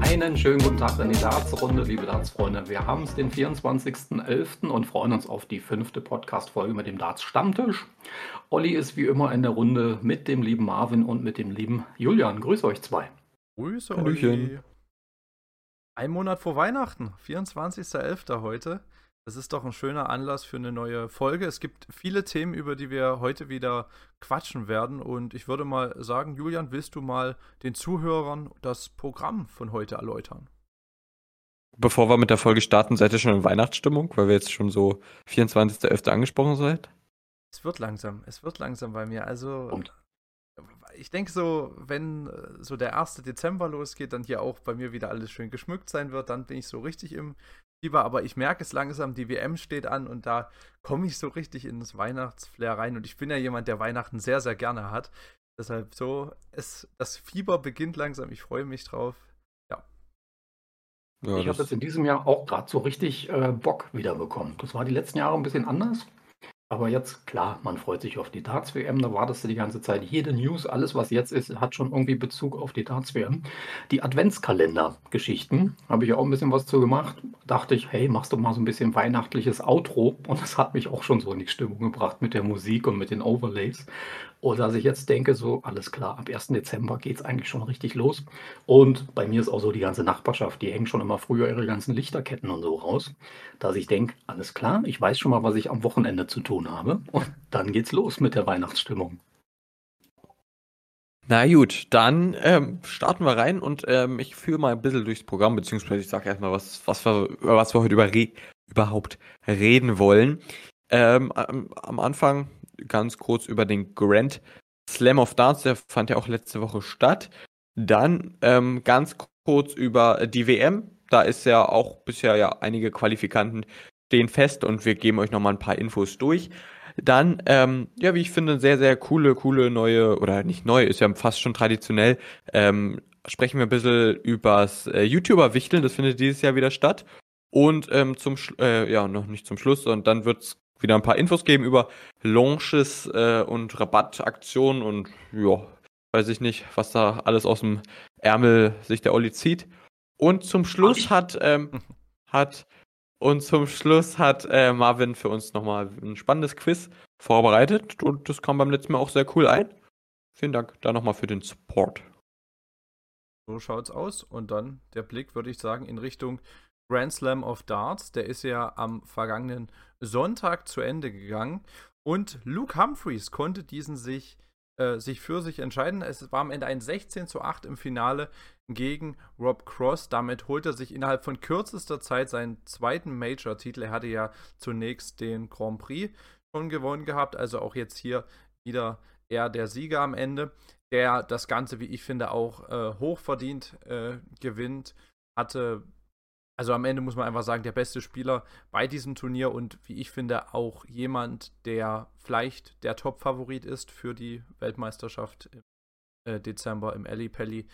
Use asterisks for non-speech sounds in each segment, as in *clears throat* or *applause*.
Einen schönen guten Tag in die Darts-Runde, liebe Darts-Freunde. Wir haben es den 24.11. und freuen uns auf die fünfte Podcast-Folge mit dem Darts-Stammtisch. Olli ist wie immer in der Runde mit dem lieben Marvin und mit dem lieben Julian. Grüße euch zwei. Grüße Olli. Ein Monat vor Weihnachten, 24.11. heute. Das ist doch ein schöner Anlass für eine neue Folge. Es gibt viele Themen, über die wir heute wieder quatschen werden. Und ich würde mal sagen, Julian, willst du mal den Zuhörern das Programm von heute erläutern? Bevor wir mit der Folge starten, seid ihr schon in Weihnachtsstimmung, weil wir jetzt schon so 24.11. angesprochen seid? Es wird langsam, es wird langsam bei mir. Also, Und? ich denke so, wenn äh, so der 1. Dezember losgeht, dann hier auch bei mir wieder alles schön geschmückt sein wird, dann bin ich so richtig im Fieber, aber ich merke es langsam, die WM steht an und da komme ich so richtig ins Weihnachtsflair rein. Und ich bin ja jemand, der Weihnachten sehr, sehr gerne hat. Deshalb so, es, das Fieber beginnt langsam, ich freue mich drauf. Ja. ja ich habe jetzt in diesem Jahr auch gerade so richtig äh, Bock wiederbekommen. Das war die letzten Jahre ein bisschen anders. Aber jetzt, klar, man freut sich auf die Darts-WM, da wartest du die ganze Zeit. Jede News, alles, was jetzt ist, hat schon irgendwie Bezug auf die Darts-WM. Die Adventskalender-Geschichten, habe ich auch ein bisschen was zu gemacht. Dachte ich, hey, machst du mal so ein bisschen weihnachtliches Outro. Und das hat mich auch schon so in die Stimmung gebracht mit der Musik und mit den Overlays. Oder dass ich jetzt denke, so, alles klar, ab 1. Dezember geht es eigentlich schon richtig los. Und bei mir ist auch so die ganze Nachbarschaft, die hängen schon immer früher ihre ganzen Lichterketten und so raus. Dass ich denke, alles klar, ich weiß schon mal, was ich am Wochenende zu tun habe. Und dann geht's los mit der Weihnachtsstimmung. Na gut, dann ähm, starten wir rein und ähm, ich führe mal ein bisschen durchs Programm, beziehungsweise ich sage erstmal, was, was wir, was wir heute über überhaupt reden wollen. Ähm, am, am Anfang ganz kurz über den Grand Slam of Darts, der fand ja auch letzte Woche statt. Dann ähm, ganz kurz über die WM. Da ist ja auch bisher ja einige Qualifikanten stehen fest und wir geben euch nochmal ein paar Infos durch. Dann, ähm, ja, wie ich finde, sehr, sehr coole, coole neue, oder nicht neu, ist ja fast schon traditionell, ähm, sprechen wir ein bisschen übers äh, YouTuber-Wichteln, das findet dieses Jahr wieder statt. Und ähm, zum, äh, ja, noch nicht zum Schluss, und dann wird's wieder ein paar Infos geben über Launches äh, und Rabattaktionen und ja, weiß ich nicht, was da alles aus dem Ärmel sich der Olli zieht. Und zum Schluss hat, ähm, *laughs* hat und zum Schluss hat äh, Marvin für uns nochmal ein spannendes Quiz vorbereitet und das kam beim letzten Mal auch sehr cool ein. Vielen Dank da nochmal für den Support. So schaut's aus. Und dann der Blick, würde ich sagen, in Richtung Grand Slam of Darts. Der ist ja am vergangenen Sonntag zu Ende gegangen. Und Luke Humphreys konnte diesen sich, äh, sich für sich entscheiden. Es war am Ende ein 16 zu 8 im Finale gegen Rob Cross. Damit holt er sich innerhalb von kürzester Zeit seinen zweiten Major-Titel. Er hatte ja zunächst den Grand Prix schon gewonnen gehabt, also auch jetzt hier wieder er der Sieger am Ende, der das Ganze, wie ich finde, auch äh, hochverdient äh, gewinnt. Hatte also am Ende muss man einfach sagen, der beste Spieler bei diesem Turnier und wie ich finde auch jemand, der vielleicht der Top-Favorit ist für die Weltmeisterschaft im äh, Dezember im Ali Pelli.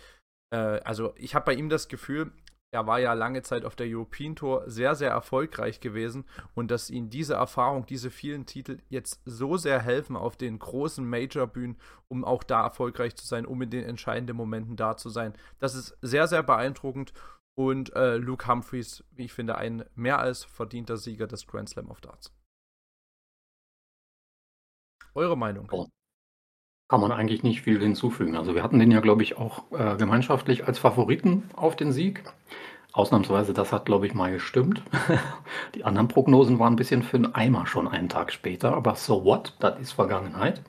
Äh, also ich habe bei ihm das Gefühl, er war ja lange Zeit auf der European Tour sehr, sehr erfolgreich gewesen und dass ihm diese Erfahrung, diese vielen Titel jetzt so sehr helfen auf den großen Major-Bühnen, um auch da erfolgreich zu sein, um in den entscheidenden Momenten da zu sein. Das ist sehr, sehr beeindruckend und äh, Luke Humphreys, wie ich finde, ein mehr als verdienter Sieger des Grand Slam of Darts. Eure Meinung? Kann man eigentlich nicht viel hinzufügen. Also wir hatten den ja, glaube ich, auch äh, gemeinschaftlich als Favoriten auf den Sieg. Ausnahmsweise, das hat, glaube ich, mal gestimmt. *laughs* Die anderen Prognosen waren ein bisschen für den Eimer schon einen Tag später, aber so what, das ist Vergangenheit.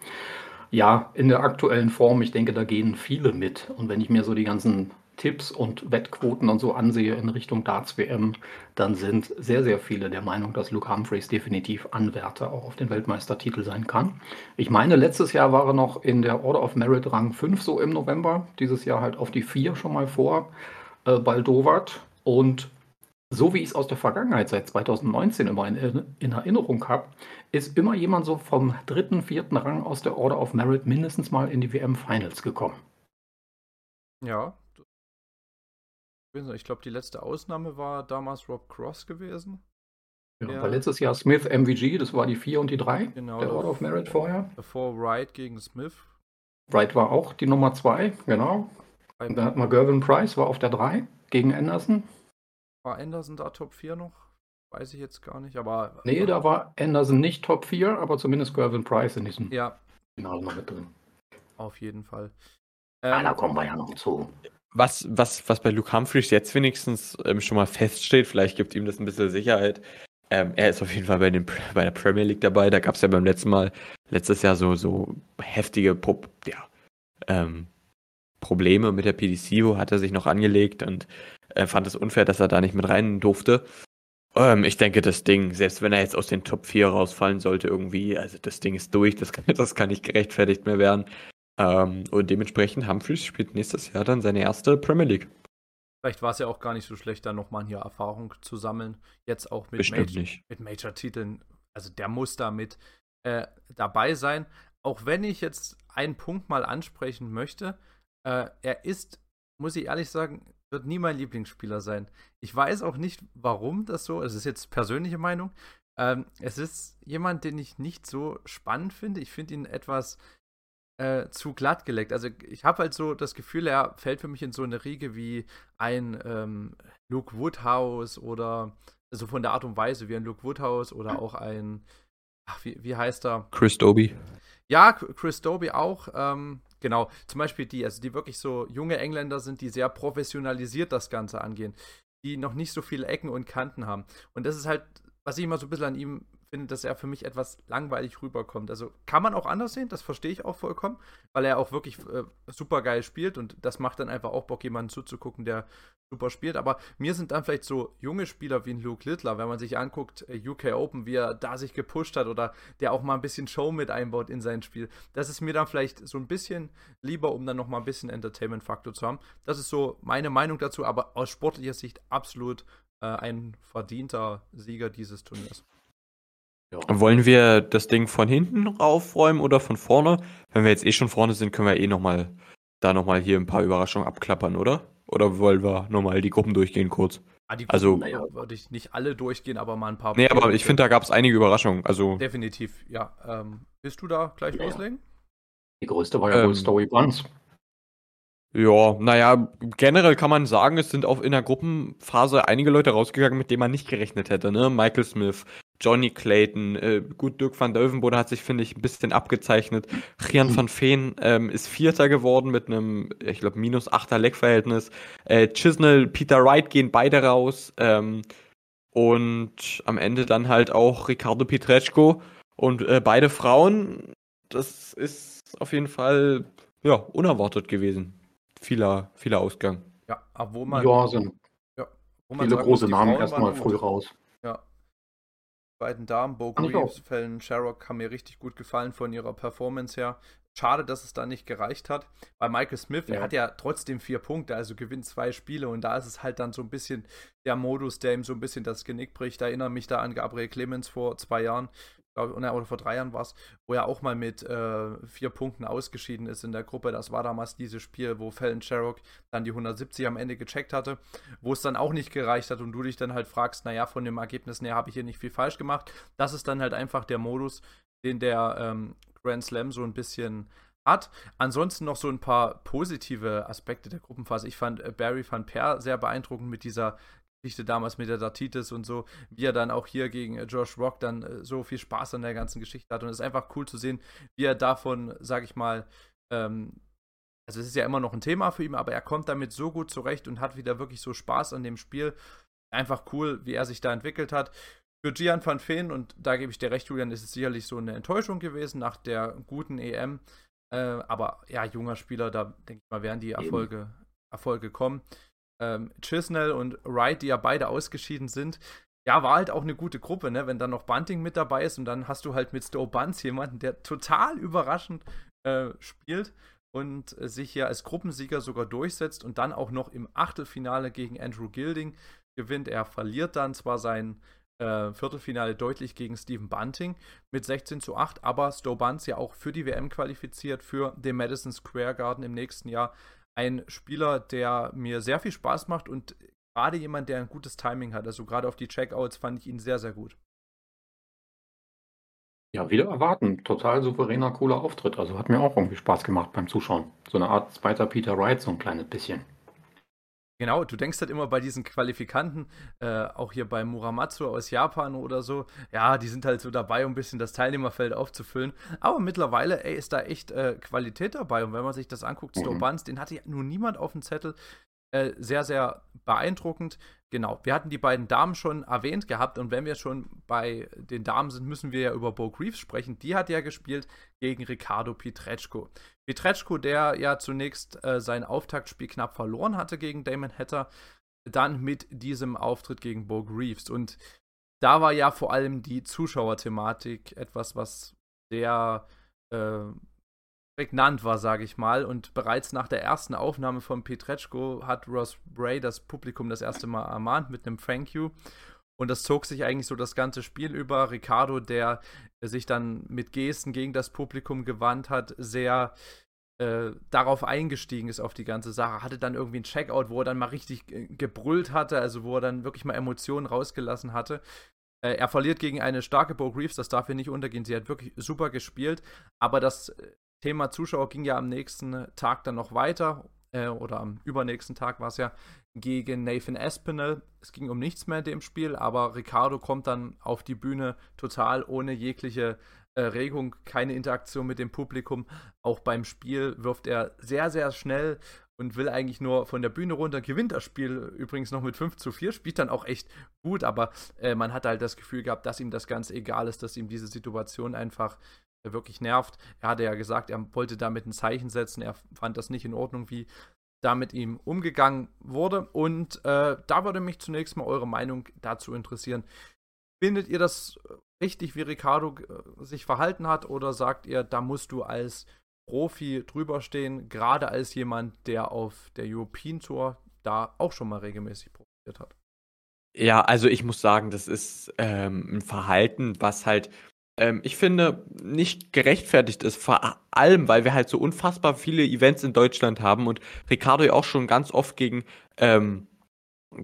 Ja, in der aktuellen Form, ich denke, da gehen viele mit. Und wenn ich mir so die ganzen Tipps und Wettquoten und so ansehe in Richtung Darts WM, dann sind sehr, sehr viele der Meinung, dass Luke Humphreys definitiv Anwärter auch auf den Weltmeistertitel sein kann. Ich meine, letztes Jahr war er noch in der Order of Merit Rang 5 so im November, dieses Jahr halt auf die 4 schon mal vor äh, Baldowat und so wie ich es aus der Vergangenheit seit 2019 immer in, in Erinnerung habe, ist immer jemand so vom dritten, vierten Rang aus der Order of Merit mindestens mal in die WM Finals gekommen. Ja, ich glaube, die letzte Ausnahme war damals Rob Cross gewesen. Ja, Ja. Weil letztes Jahr Smith MVG, das war die 4 und die 3 Genau. der Order of Merit vorher. Davor Wright gegen Smith. Wright war auch die Nummer 2, genau. Und dann hatten wir Gervin Price, war auf der 3 gegen Anderson. War Anderson da Top 4 noch? Weiß ich jetzt gar nicht, aber. Nee, da war Anderson nicht Top 4, aber zumindest Gervin Price in diesem Ja, Finale noch mit drin. auf jeden Fall. Ah, Ähm, da kommen wir ja noch zu. Was, was, was bei Luke Humphreys jetzt wenigstens ähm, schon mal feststeht, vielleicht gibt ihm das ein bisschen Sicherheit. Ähm, er ist auf jeden Fall bei, den, bei der Premier League dabei. Da gab es ja beim letzten Mal, letztes Jahr so, so heftige Pro ja, ähm, Probleme mit der PDC, wo hat er sich noch angelegt und äh, fand es unfair, dass er da nicht mit rein durfte. Ähm, ich denke, das Ding, selbst wenn er jetzt aus den Top 4 rausfallen sollte, irgendwie, also das Ding ist durch, das kann, *laughs* das kann nicht gerechtfertigt mehr werden. Ähm, und dementsprechend Humphreys spielt nächstes Jahr dann seine erste Premier League. Vielleicht war es ja auch gar nicht so schlecht, da nochmal hier Erfahrung zu sammeln. Jetzt auch mit, Major, mit Major-Titeln. Also der muss da mit äh, dabei sein. Auch wenn ich jetzt einen Punkt mal ansprechen möchte. Äh, er ist, muss ich ehrlich sagen, wird nie mein Lieblingsspieler sein. Ich weiß auch nicht, warum das so ist. Es ist jetzt persönliche Meinung. Ähm, es ist jemand, den ich nicht so spannend finde. Ich finde ihn etwas äh, zu glatt geleckt. Also ich habe halt so das Gefühl, er fällt für mich in so eine Riege wie ein ähm, Luke Woodhouse oder also von der Art und Weise wie ein Luke Woodhouse oder auch ein, ach, wie, wie heißt er? Chris Doby. Ja, Chris Doby auch. Ähm, genau, zum Beispiel die, also die wirklich so junge Engländer sind, die sehr professionalisiert das Ganze angehen, die noch nicht so viele Ecken und Kanten haben. Und das ist halt, was ich immer so ein bisschen an ihm finde, dass er für mich etwas langweilig rüberkommt. Also kann man auch anders sehen, das verstehe ich auch vollkommen, weil er auch wirklich äh, super geil spielt und das macht dann einfach auch Bock, jemanden zuzugucken, der super spielt. Aber mir sind dann vielleicht so junge Spieler wie ein Luke Littler, wenn man sich anguckt, äh, UK Open, wie er da sich gepusht hat oder der auch mal ein bisschen Show mit einbaut in sein Spiel. Das ist mir dann vielleicht so ein bisschen lieber, um dann noch mal ein bisschen Entertainment-Faktor zu haben. Das ist so meine Meinung dazu, aber aus sportlicher Sicht absolut äh, ein verdienter Sieger dieses Turniers. Ja. Wollen wir das Ding von hinten aufräumen oder von vorne? Wenn wir jetzt eh schon vorne sind, können wir eh nochmal da nochmal hier ein paar Überraschungen abklappern, oder? Oder wollen wir nochmal die Gruppen durchgehen kurz? Ah, die Also- Gruppen, naja, würde ich nicht alle durchgehen, aber mal ein paar. Nee, aber ich finde, da gab es einige Überraschungen. Also, Definitiv, ja. Ähm, willst du da gleich Ja, ja. loslegen? Die größte war ja wohl Ähm, Story Buns. ja, naja, generell kann man sagen, es sind auch in der Gruppenphase einige Leute rausgegangen, mit denen man nicht gerechnet hätte, ne? Michael Smith, Johnny Clayton, äh, gut, Dirk van Deuvenbode hat sich, finde ich, ein bisschen abgezeichnet. Rian van Veen ähm, ist Vierter geworden mit einem, ich glaube, minus Achter Leckverhältnis. Äh, Chisnell, Peter Wright gehen beide raus. Ähm, und am Ende dann halt auch Ricardo Pietreczko und äh, beide Frauen. Das ist auf jeden Fall, ja, unerwartet gewesen. Vieler, vieler Ausgang. Ja, aber wo man, Ja, sind wo man viele große Namen erstmal früh raus. Beiden Damen, Bo ich Greaves, Fallon Sherrock, haben mir richtig gut gefallen von ihrer Performance her. Schade, dass es da nicht gereicht hat. Bei Michael Smith, Ja. hat ja trotzdem vier Punkte, also gewinnt zwei Spiele und da ist es halt dann so ein bisschen der Modus, der ihm so ein bisschen das Genick bricht. Erinnere mich da an Gabriel Clemens vor zwei Jahren, glaub, oder oder vor drei Jahren war es, wo er auch mal mit äh, vier Punkten ausgeschieden ist in der Gruppe. Das war damals dieses Spiel, wo Fallon Sherrock dann die 170 am Ende gecheckt hatte, wo es dann auch nicht gereicht hat und du dich dann halt fragst, naja, von dem Ergebnis her habe ich hier nicht viel falsch gemacht. Das ist dann halt einfach der Modus, den der ähm, Grand Slam so ein bisschen hat. Ansonsten noch so ein paar positive Aspekte der Gruppenphase. Ich fand äh, Barry van Per sehr beeindruckend mit dieser Geschichte damals mit der Datitis und so, wie er dann auch hier gegen äh, Josh Rock dann äh, so viel Spaß an der ganzen Geschichte hat. Und es ist einfach cool zu sehen, wie er davon, sag ich mal, ähm, also es ist ja immer noch ein Thema für ihn, aber er kommt damit so gut zurecht und hat wieder wirklich so Spaß an dem Spiel. Einfach cool, wie er sich da entwickelt hat. Für Gian van Veen, und da gebe ich dir recht, Julian, ist es sicherlich so eine Enttäuschung gewesen nach der guten EM. Äh, aber ja, junger Spieler, da denke ich mal, werden die Erfolge, Erfolge kommen. Ähm, Chisnell und Wright, die ja beide ausgeschieden sind, ja, war halt auch eine gute Gruppe, ne? Wenn dann noch Bunting mit dabei ist und dann hast du halt mit Stowe Bunce jemanden, der total überraschend äh, spielt und sich hier als Gruppensieger sogar durchsetzt und dann auch noch im Achtelfinale gegen Andrew Gilding gewinnt. Er verliert dann zwar sein äh, Viertelfinale deutlich gegen Stephen Bunting mit 16 zu 8, aber Stowe Bunce ja auch für die WM qualifiziert, für den Madison Square Garden im nächsten Jahr ein Spieler, der mir sehr viel Spaß macht und gerade jemand, der ein gutes Timing hat. Also gerade auf die Checkouts fand ich ihn sehr, sehr gut. Ja, wieder erwarten. Total souveräner, cooler Auftritt. Also hat mir auch irgendwie Spaß gemacht beim Zuschauen. So eine Art zweiter Peter Wright, so ein kleines bisschen. Genau, du denkst halt immer bei diesen Qualifikanten, äh, auch hier bei Muramatsu aus Japan oder so, ja, die sind halt so dabei, um ein bisschen das Teilnehmerfeld aufzufüllen. Aber mittlerweile, ey, ist da echt äh, Qualität dabei. Und wenn man sich das anguckt, mhm. Stobans, den hatte ja nur niemand auf dem Zettel. Äh, sehr, sehr beeindruckend. Genau, wir hatten die beiden Damen schon erwähnt gehabt und wenn wir schon bei den Damen sind, müssen wir ja über Bo Greaves sprechen. Die hat ja gespielt gegen Ricardo Pietreczko. Pietreczko, der ja zunächst äh, sein Auftaktspiel knapp verloren hatte gegen Damon Hatter, dann mit diesem Auftritt gegen Bo Greaves. Und da war ja vor allem die Zuschauerthematik etwas, was sehr äh, prägnant war, sage ich mal. Und bereits nach der ersten Aufnahme von Petretschko hat Ross Bray das Publikum das erste Mal ermahnt mit einem Thank you. Und das zog sich eigentlich so das ganze Spiel über. Ricardo, der sich dann mit Gesten gegen das Publikum gewandt hat, sehr äh, darauf eingestiegen ist auf die ganze Sache. Hatte dann irgendwie einen Checkout, wo er dann mal richtig äh, gebrüllt hatte, also wo er dann wirklich mal Emotionen rausgelassen hatte. Äh, er verliert gegen eine starke Bo Greaves, das darf hier nicht untergehen. Sie hat wirklich super gespielt, aber das äh, Thema Zuschauer ging ja am nächsten Tag dann noch weiter, äh, oder am übernächsten Tag war es ja, gegen Nathan Espinel. Es ging um nichts mehr in dem Spiel, aber Ricardo kommt dann auf die Bühne total ohne jegliche äh, Regung, keine Interaktion mit dem Publikum. Auch beim Spiel wirft er sehr, sehr schnell und will eigentlich nur von der Bühne runter, gewinnt das Spiel übrigens noch mit 5 zu 4, spielt dann auch echt gut, aber äh, man hat halt das Gefühl gehabt, dass ihm das ganz egal ist, dass ihm diese Situation einfach wirklich nervt. Er hatte ja gesagt, er wollte damit ein Zeichen setzen. Er fand das nicht in Ordnung, wie da mit ihm umgegangen wurde. Und äh, da würde mich zunächst mal eure Meinung dazu interessieren. Findet ihr das richtig, wie Ricardo äh, sich verhalten hat, oder sagt ihr, da musst du als Profi drüberstehen, gerade als jemand, der auf der European Tour da auch schon mal regelmäßig profitiert hat? Ja, also ich muss sagen, das ist ähm, ein Verhalten, was halt ähm, ich finde, nicht gerechtfertigt ist, vor allem, weil wir halt so unfassbar viele Events in Deutschland haben und Ricardo ja auch schon ganz oft gegen, ähm,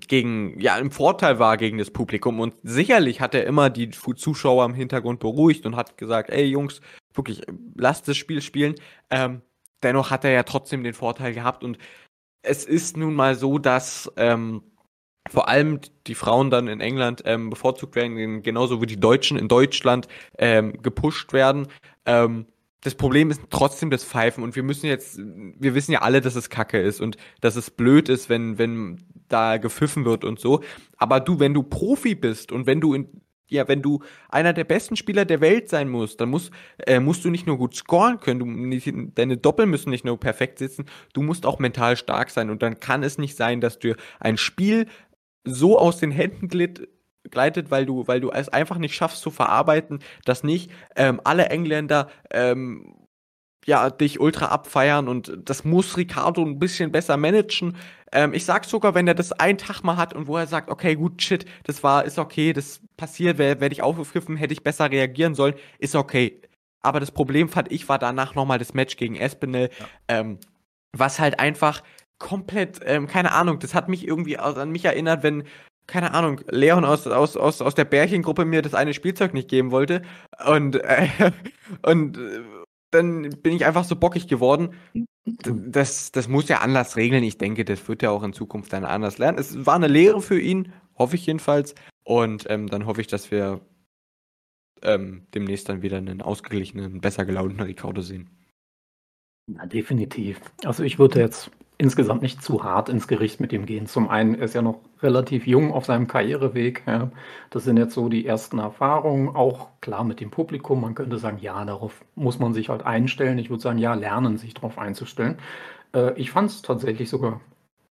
gegen, ja, im Vorteil war gegen das Publikum und sicherlich hat er immer die Zuschauer im Hintergrund beruhigt und hat gesagt, ey Jungs, wirklich, lasst das Spiel spielen. Ähm, dennoch hat er ja trotzdem den Vorteil gehabt und es ist nun mal so, dass, ähm, vor allem die Frauen dann in England ähm, bevorzugt werden, genauso wie die Deutschen in Deutschland ähm, gepusht werden. Ähm, das Problem ist trotzdem das Pfeifen und wir müssen jetzt, wir wissen ja alle, dass es Kacke ist und dass es blöd ist, wenn, wenn da gepfiffen wird und so. Aber du, wenn du Profi bist und wenn du in, ja, wenn du einer der besten Spieler der Welt sein musst, dann musst, äh, musst du nicht nur gut scoren können, du, nicht, deine Doppel müssen nicht nur perfekt sitzen, du musst auch mental stark sein und dann kann es nicht sein, dass du ein Spiel so aus den Händen glitt, gleitet, weil du, weil du es einfach nicht schaffst zu verarbeiten, dass nicht ähm, alle Engländer ähm, ja dich ultra abfeiern und das muss Ricardo ein bisschen besser managen. Ähm, ich sag sogar, wenn er das einen Tag mal hat und wo er sagt, okay, gut, shit, das war, ist okay, das passiert, werde ich aufgegriffen, hätte ich besser reagieren sollen, ist okay. Aber das Problem fand ich war danach nochmal das Match gegen Espinel, ja. ähm, was halt einfach komplett, ähm, keine Ahnung, das hat mich irgendwie an mich erinnert, wenn, keine Ahnung, Leon aus, aus, aus, aus der Bärchengruppe mir das eine Spielzeug nicht geben wollte. Und, äh, *laughs* und äh, dann bin ich einfach so bockig geworden. Das, das muss ja anders regeln. Ich denke, das wird ja auch in Zukunft dann anders lernen. Es war eine Lehre für ihn, hoffe ich jedenfalls. Und ähm, dann hoffe ich, dass wir ähm, demnächst dann wieder einen ausgeglichenen, besser gelaunten Ricardo sehen. Ja, definitiv. Also ich würde jetzt insgesamt nicht zu hart ins Gericht mit ihm gehen. Zum einen ist er noch relativ jung auf seinem Karriereweg. Ja. Das sind jetzt so die ersten Erfahrungen, auch klar mit dem Publikum. Man könnte sagen, ja, darauf muss man sich halt einstellen. Ich würde sagen, ja, lernen, sich darauf einzustellen. Äh, ich fand es tatsächlich sogar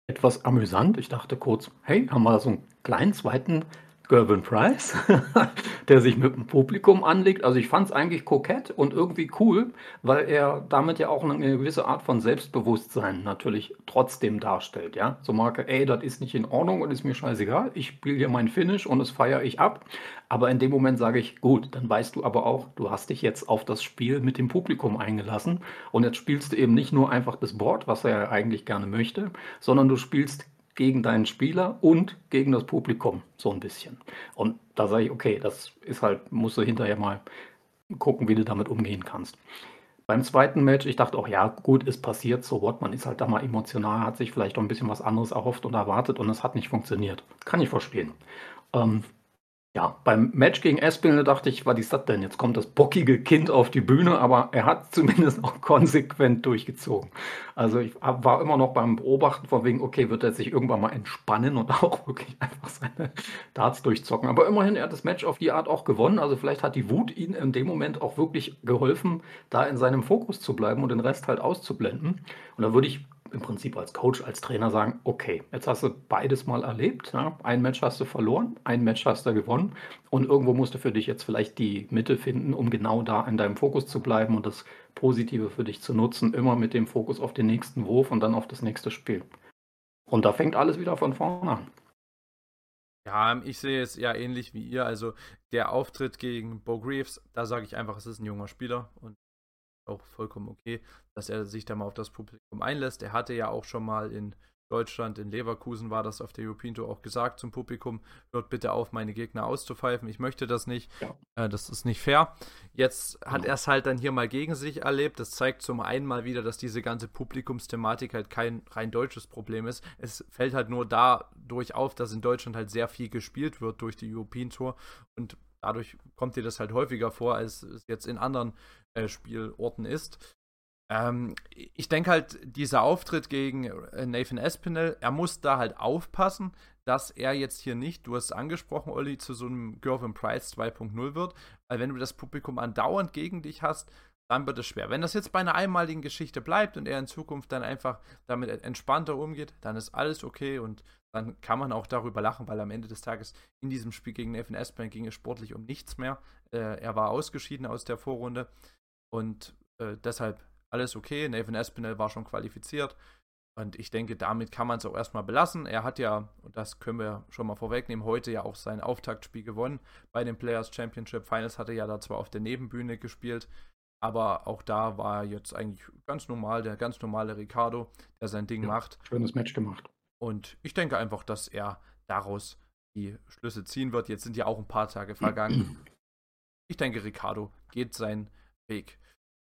etwas amüsant. Ich dachte kurz, hey, haben wir so einen kleinen zweiten Gervin Price, *laughs* der sich mit dem Publikum anlegt. Also ich fand es eigentlich kokett und irgendwie cool, weil er damit ja auch eine gewisse Art von Selbstbewusstsein natürlich trotzdem darstellt. Ja, so Marke, ey, das ist nicht in Ordnung und ist mir scheißegal. Ich spiele hier mein Finish und das feiere ich ab. Aber in dem Moment sage ich, gut, dann weißt du aber auch, du hast dich jetzt auf das Spiel mit dem Publikum eingelassen und jetzt spielst du eben nicht nur einfach das Board, was er eigentlich gerne möchte, sondern du spielst gegen deinen Spieler und gegen das Publikum so ein bisschen. Und da sage ich, okay, das ist halt, musst du hinterher mal gucken, wie du damit umgehen kannst. Beim zweiten Match, ich dachte auch, ja, gut, ist passiert, so what, man ist halt da mal emotional, hat sich vielleicht auch ein bisschen was anderes erhofft und erwartet und es hat nicht funktioniert. Kann ich verstehen. Ähm, ja, beim Match gegen Espinel dachte ich, was ist das denn? Jetzt kommt das bockige Kind auf die Bühne, aber er hat *laughs* zumindest auch konsequent durchgezogen. Also ich war immer noch beim Beobachten von wegen, okay, wird er sich irgendwann mal entspannen und *laughs* auch wirklich einfach seine Darts durchzocken. Aber immerhin, er hat das Match auf die Art auch gewonnen. Also vielleicht hat die Wut ihn in dem Moment auch wirklich geholfen, da in seinem Fokus zu bleiben und den Rest halt auszublenden. Und da würde ich im Prinzip als Coach, als Trainer sagen, okay, jetzt hast du beides mal erlebt. Ja? Ein Match hast du verloren, ein Match hast du gewonnen und irgendwo musst du für dich jetzt vielleicht die Mitte finden, um genau da in deinem Fokus zu bleiben und das Positive für dich zu nutzen, immer mit dem Fokus auf den nächsten Wurf und dann auf das nächste Spiel. Und da fängt alles wieder von vorne an. Ja, ich sehe es ja ähnlich wie ihr. Also der Auftritt gegen Bo Greaves, da sage ich einfach, es ist ein junger Spieler und auch vollkommen okay, dass er sich da mal auf das Publikum einlässt. Er hatte ja auch schon mal in Deutschland, in Leverkusen war das auf der European Tour auch gesagt zum Publikum, hört bitte auf, meine Gegner auszupfeifen. Ich möchte das nicht. Ja. Äh, das ist nicht fair. Jetzt hat genau. er es halt dann hier mal gegen sich erlebt. Das zeigt zum einen mal wieder, dass diese ganze Publikumsthematik halt kein rein deutsches Problem ist. Es fällt halt nur dadurch auf, dass in Deutschland halt sehr viel gespielt wird durch die European Tour und dadurch kommt dir das halt häufiger vor, als es jetzt in anderen Spielorten ist. Ähm, ich denke halt, dieser Auftritt gegen äh, Nathan Espinel, er muss da halt aufpassen, dass er jetzt hier nicht, du hast es angesprochen, Olli, zu so einem Gervin Price 2.0 wird, weil wenn du das Publikum andauernd gegen dich hast, dann wird es schwer. Wenn das jetzt bei einer einmaligen Geschichte bleibt und er in Zukunft dann einfach damit entspannter umgeht, dann ist alles okay und dann kann man auch darüber lachen, weil am Ende des Tages in diesem Spiel gegen Nathan Espinel ging es sportlich um nichts mehr. Äh, er war ausgeschieden aus der Vorrunde und äh, deshalb alles okay. Nathan Espinel war schon qualifiziert. Und ich denke, damit kann man es auch erstmal belassen. Er hat ja, und das können wir schon mal vorwegnehmen, heute ja auch sein Auftaktspiel gewonnen. Bei den Players Championship Finals hat er ja da zwar auf der Nebenbühne gespielt, aber auch da war er jetzt eigentlich ganz normal, der ganz normale Ricardo, der sein Ding ja, macht. Schönes Match gemacht. Und ich denke einfach, dass er daraus die Schlüsse ziehen wird. Jetzt sind ja auch ein paar Tage vergangen. *clears throat* Ich denke, Ricardo geht seinen Weg.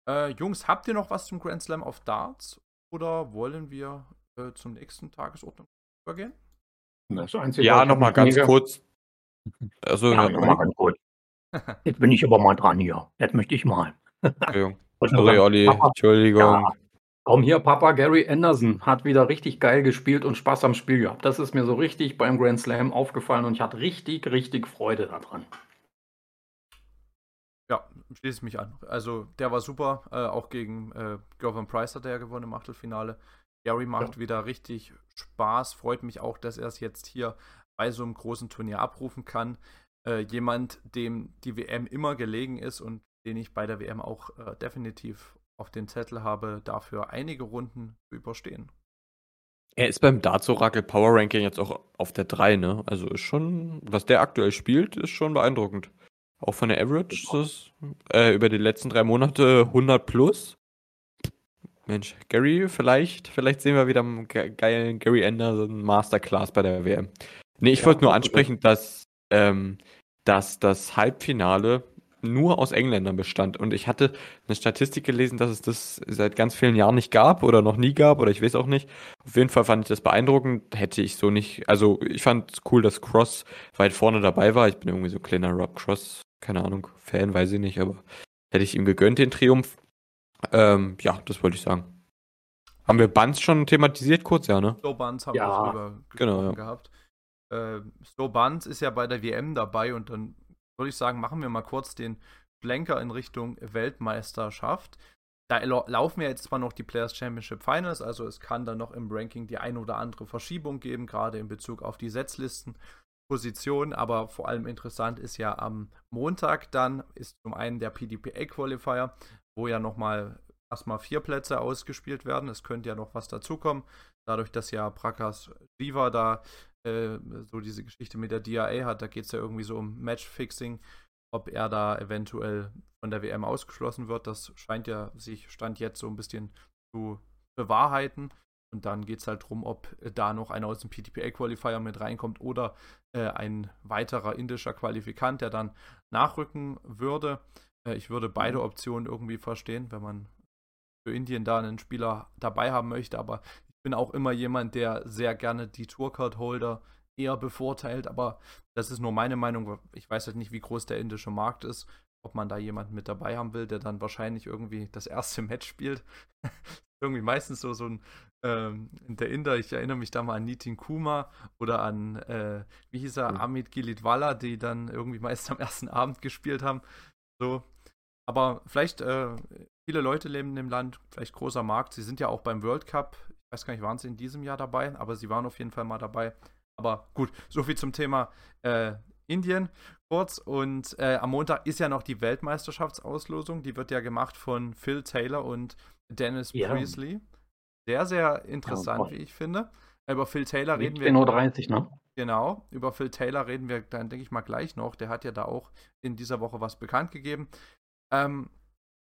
Äh, Jungs, habt ihr noch was zum Grand Slam of Darts? Oder wollen wir äh, zum nächsten Tagesordnung übergehen? ja, nochmal ganz weniger. kurz. Also, ja, noch mal ganz kurz. *laughs* Jetzt bin ich aber mal dran hier. Jetzt möchte ich mal. Entschuldigung. *laughs* Sorry, Olli. Entschuldigung. Ja. Komm hier, Papa Gary Anderson hat wieder richtig geil gespielt und Spaß am Spiel gehabt. Das ist mir so richtig beim Grand Slam aufgefallen und ich hatte richtig, richtig Freude daran. Ja, schließe ich mich an. Also der war super, äh, auch gegen äh, Gervin Price hat er ja gewonnen im Achtelfinale. Gary macht ja. wieder richtig Spaß, freut mich auch, dass er es jetzt hier bei so einem großen Turnier abrufen kann. Äh, jemand, dem die WM immer gelegen ist und den ich bei der WM auch äh, definitiv auf den Zettel habe, dafür einige Runden zu überstehen. Er ist beim Darts-Orakel Power Ranking jetzt auch auf der 3, ne? Also ist schon, was der aktuell spielt, ist schon beeindruckend. Auch von der Average ist äh, über die letzten drei Monate 100 plus. Mensch, Gary, vielleicht, vielleicht sehen wir wieder einen geilen Gary Anderson Masterclass bei der WM. Nee, ich ja, wollte nur ansprechen, dass, ähm, dass das Halbfinale nur aus Engländern bestand. Und ich hatte eine Statistik gelesen, dass es das seit ganz vielen Jahren nicht gab oder noch nie gab oder ich weiß auch nicht. Auf jeden Fall fand ich das beeindruckend. Hätte ich so nicht, also ich fand es cool, dass Cross weit vorne dabei war. Ich bin irgendwie so ein kleiner Rob Cross keine Ahnung, Fan, weiß ich nicht, aber hätte ich ihm gegönnt, den Triumph. Ähm, ja, das wollte ich sagen. Haben wir Buns schon thematisiert kurz, ja, ne? Slow Buns haben ja. wir drüber genau, ja. gehabt. Äh, Slow Buns ist ja bei der WM dabei und dann würde ich sagen, machen wir mal kurz den Schlenker in Richtung Weltmeisterschaft. Da laufen ja jetzt zwar noch die Players Championship Finals, also es kann dann noch im Ranking die ein oder andere Verschiebung geben, gerade in Bezug auf die Setzlisten. Position, aber vor allem interessant ist ja am Montag dann, ist zum einen der PDPA Qualifier, wo ja nochmal erstmal vier Plätze ausgespielt werden. Es könnte ja noch was dazukommen, dadurch, dass ja Prakas Riva da äh, so diese Geschichte mit der DIA hat, da geht es ja irgendwie so um Matchfixing, ob er da eventuell von der WM ausgeschlossen wird. Das scheint ja sich Stand jetzt so ein bisschen zu bewahrheiten. Und dann geht es halt darum, ob da noch einer aus dem PTPA-Qualifier mit reinkommt oder äh, ein weiterer indischer Qualifikant, der dann nachrücken würde. Äh, ich würde beide mhm. Optionen irgendwie verstehen, wenn man für Indien da einen Spieler dabei haben möchte, aber bin auch immer jemand, der sehr gerne die Tourcard-Holder eher bevorteilt, aber das ist nur meine Meinung. Ich weiß halt nicht, wie groß der indische Markt ist, ob man da jemanden mit dabei haben will, der dann wahrscheinlich irgendwie das erste *laughs* Match spielt. irgendwie meistens so, so ein, ähm, der Inder, ich erinnere mich da mal an Nitin Kuma oder an, äh, wie hieß er, Amit Gilitwala, die dann irgendwie meist am ersten *laughs* Abend gespielt haben. So. Aber vielleicht, äh, viele Leute leben in dem Land, vielleicht großer Markt. Sie sind ja auch beim World Cup, weiß gar nicht, waren sie in diesem Jahr dabei, aber sie waren auf jeden Fall mal dabei. Aber gut, so viel zum Thema äh, Indien kurz. Und äh, am Montag ist ja noch die Weltmeisterschaftsauslosung. Die wird ja gemacht von Phil Taylor und Dennis ja. Priestley. Sehr, sehr interessant, ja, wie ich finde. Über Phil Taylor reden wir. 10.30 Uhr, ne? Genau, über Phil Taylor reden wir dann, denke ich mal, gleich noch. Der hat ja da auch in dieser Woche was bekannt gegeben. Ähm,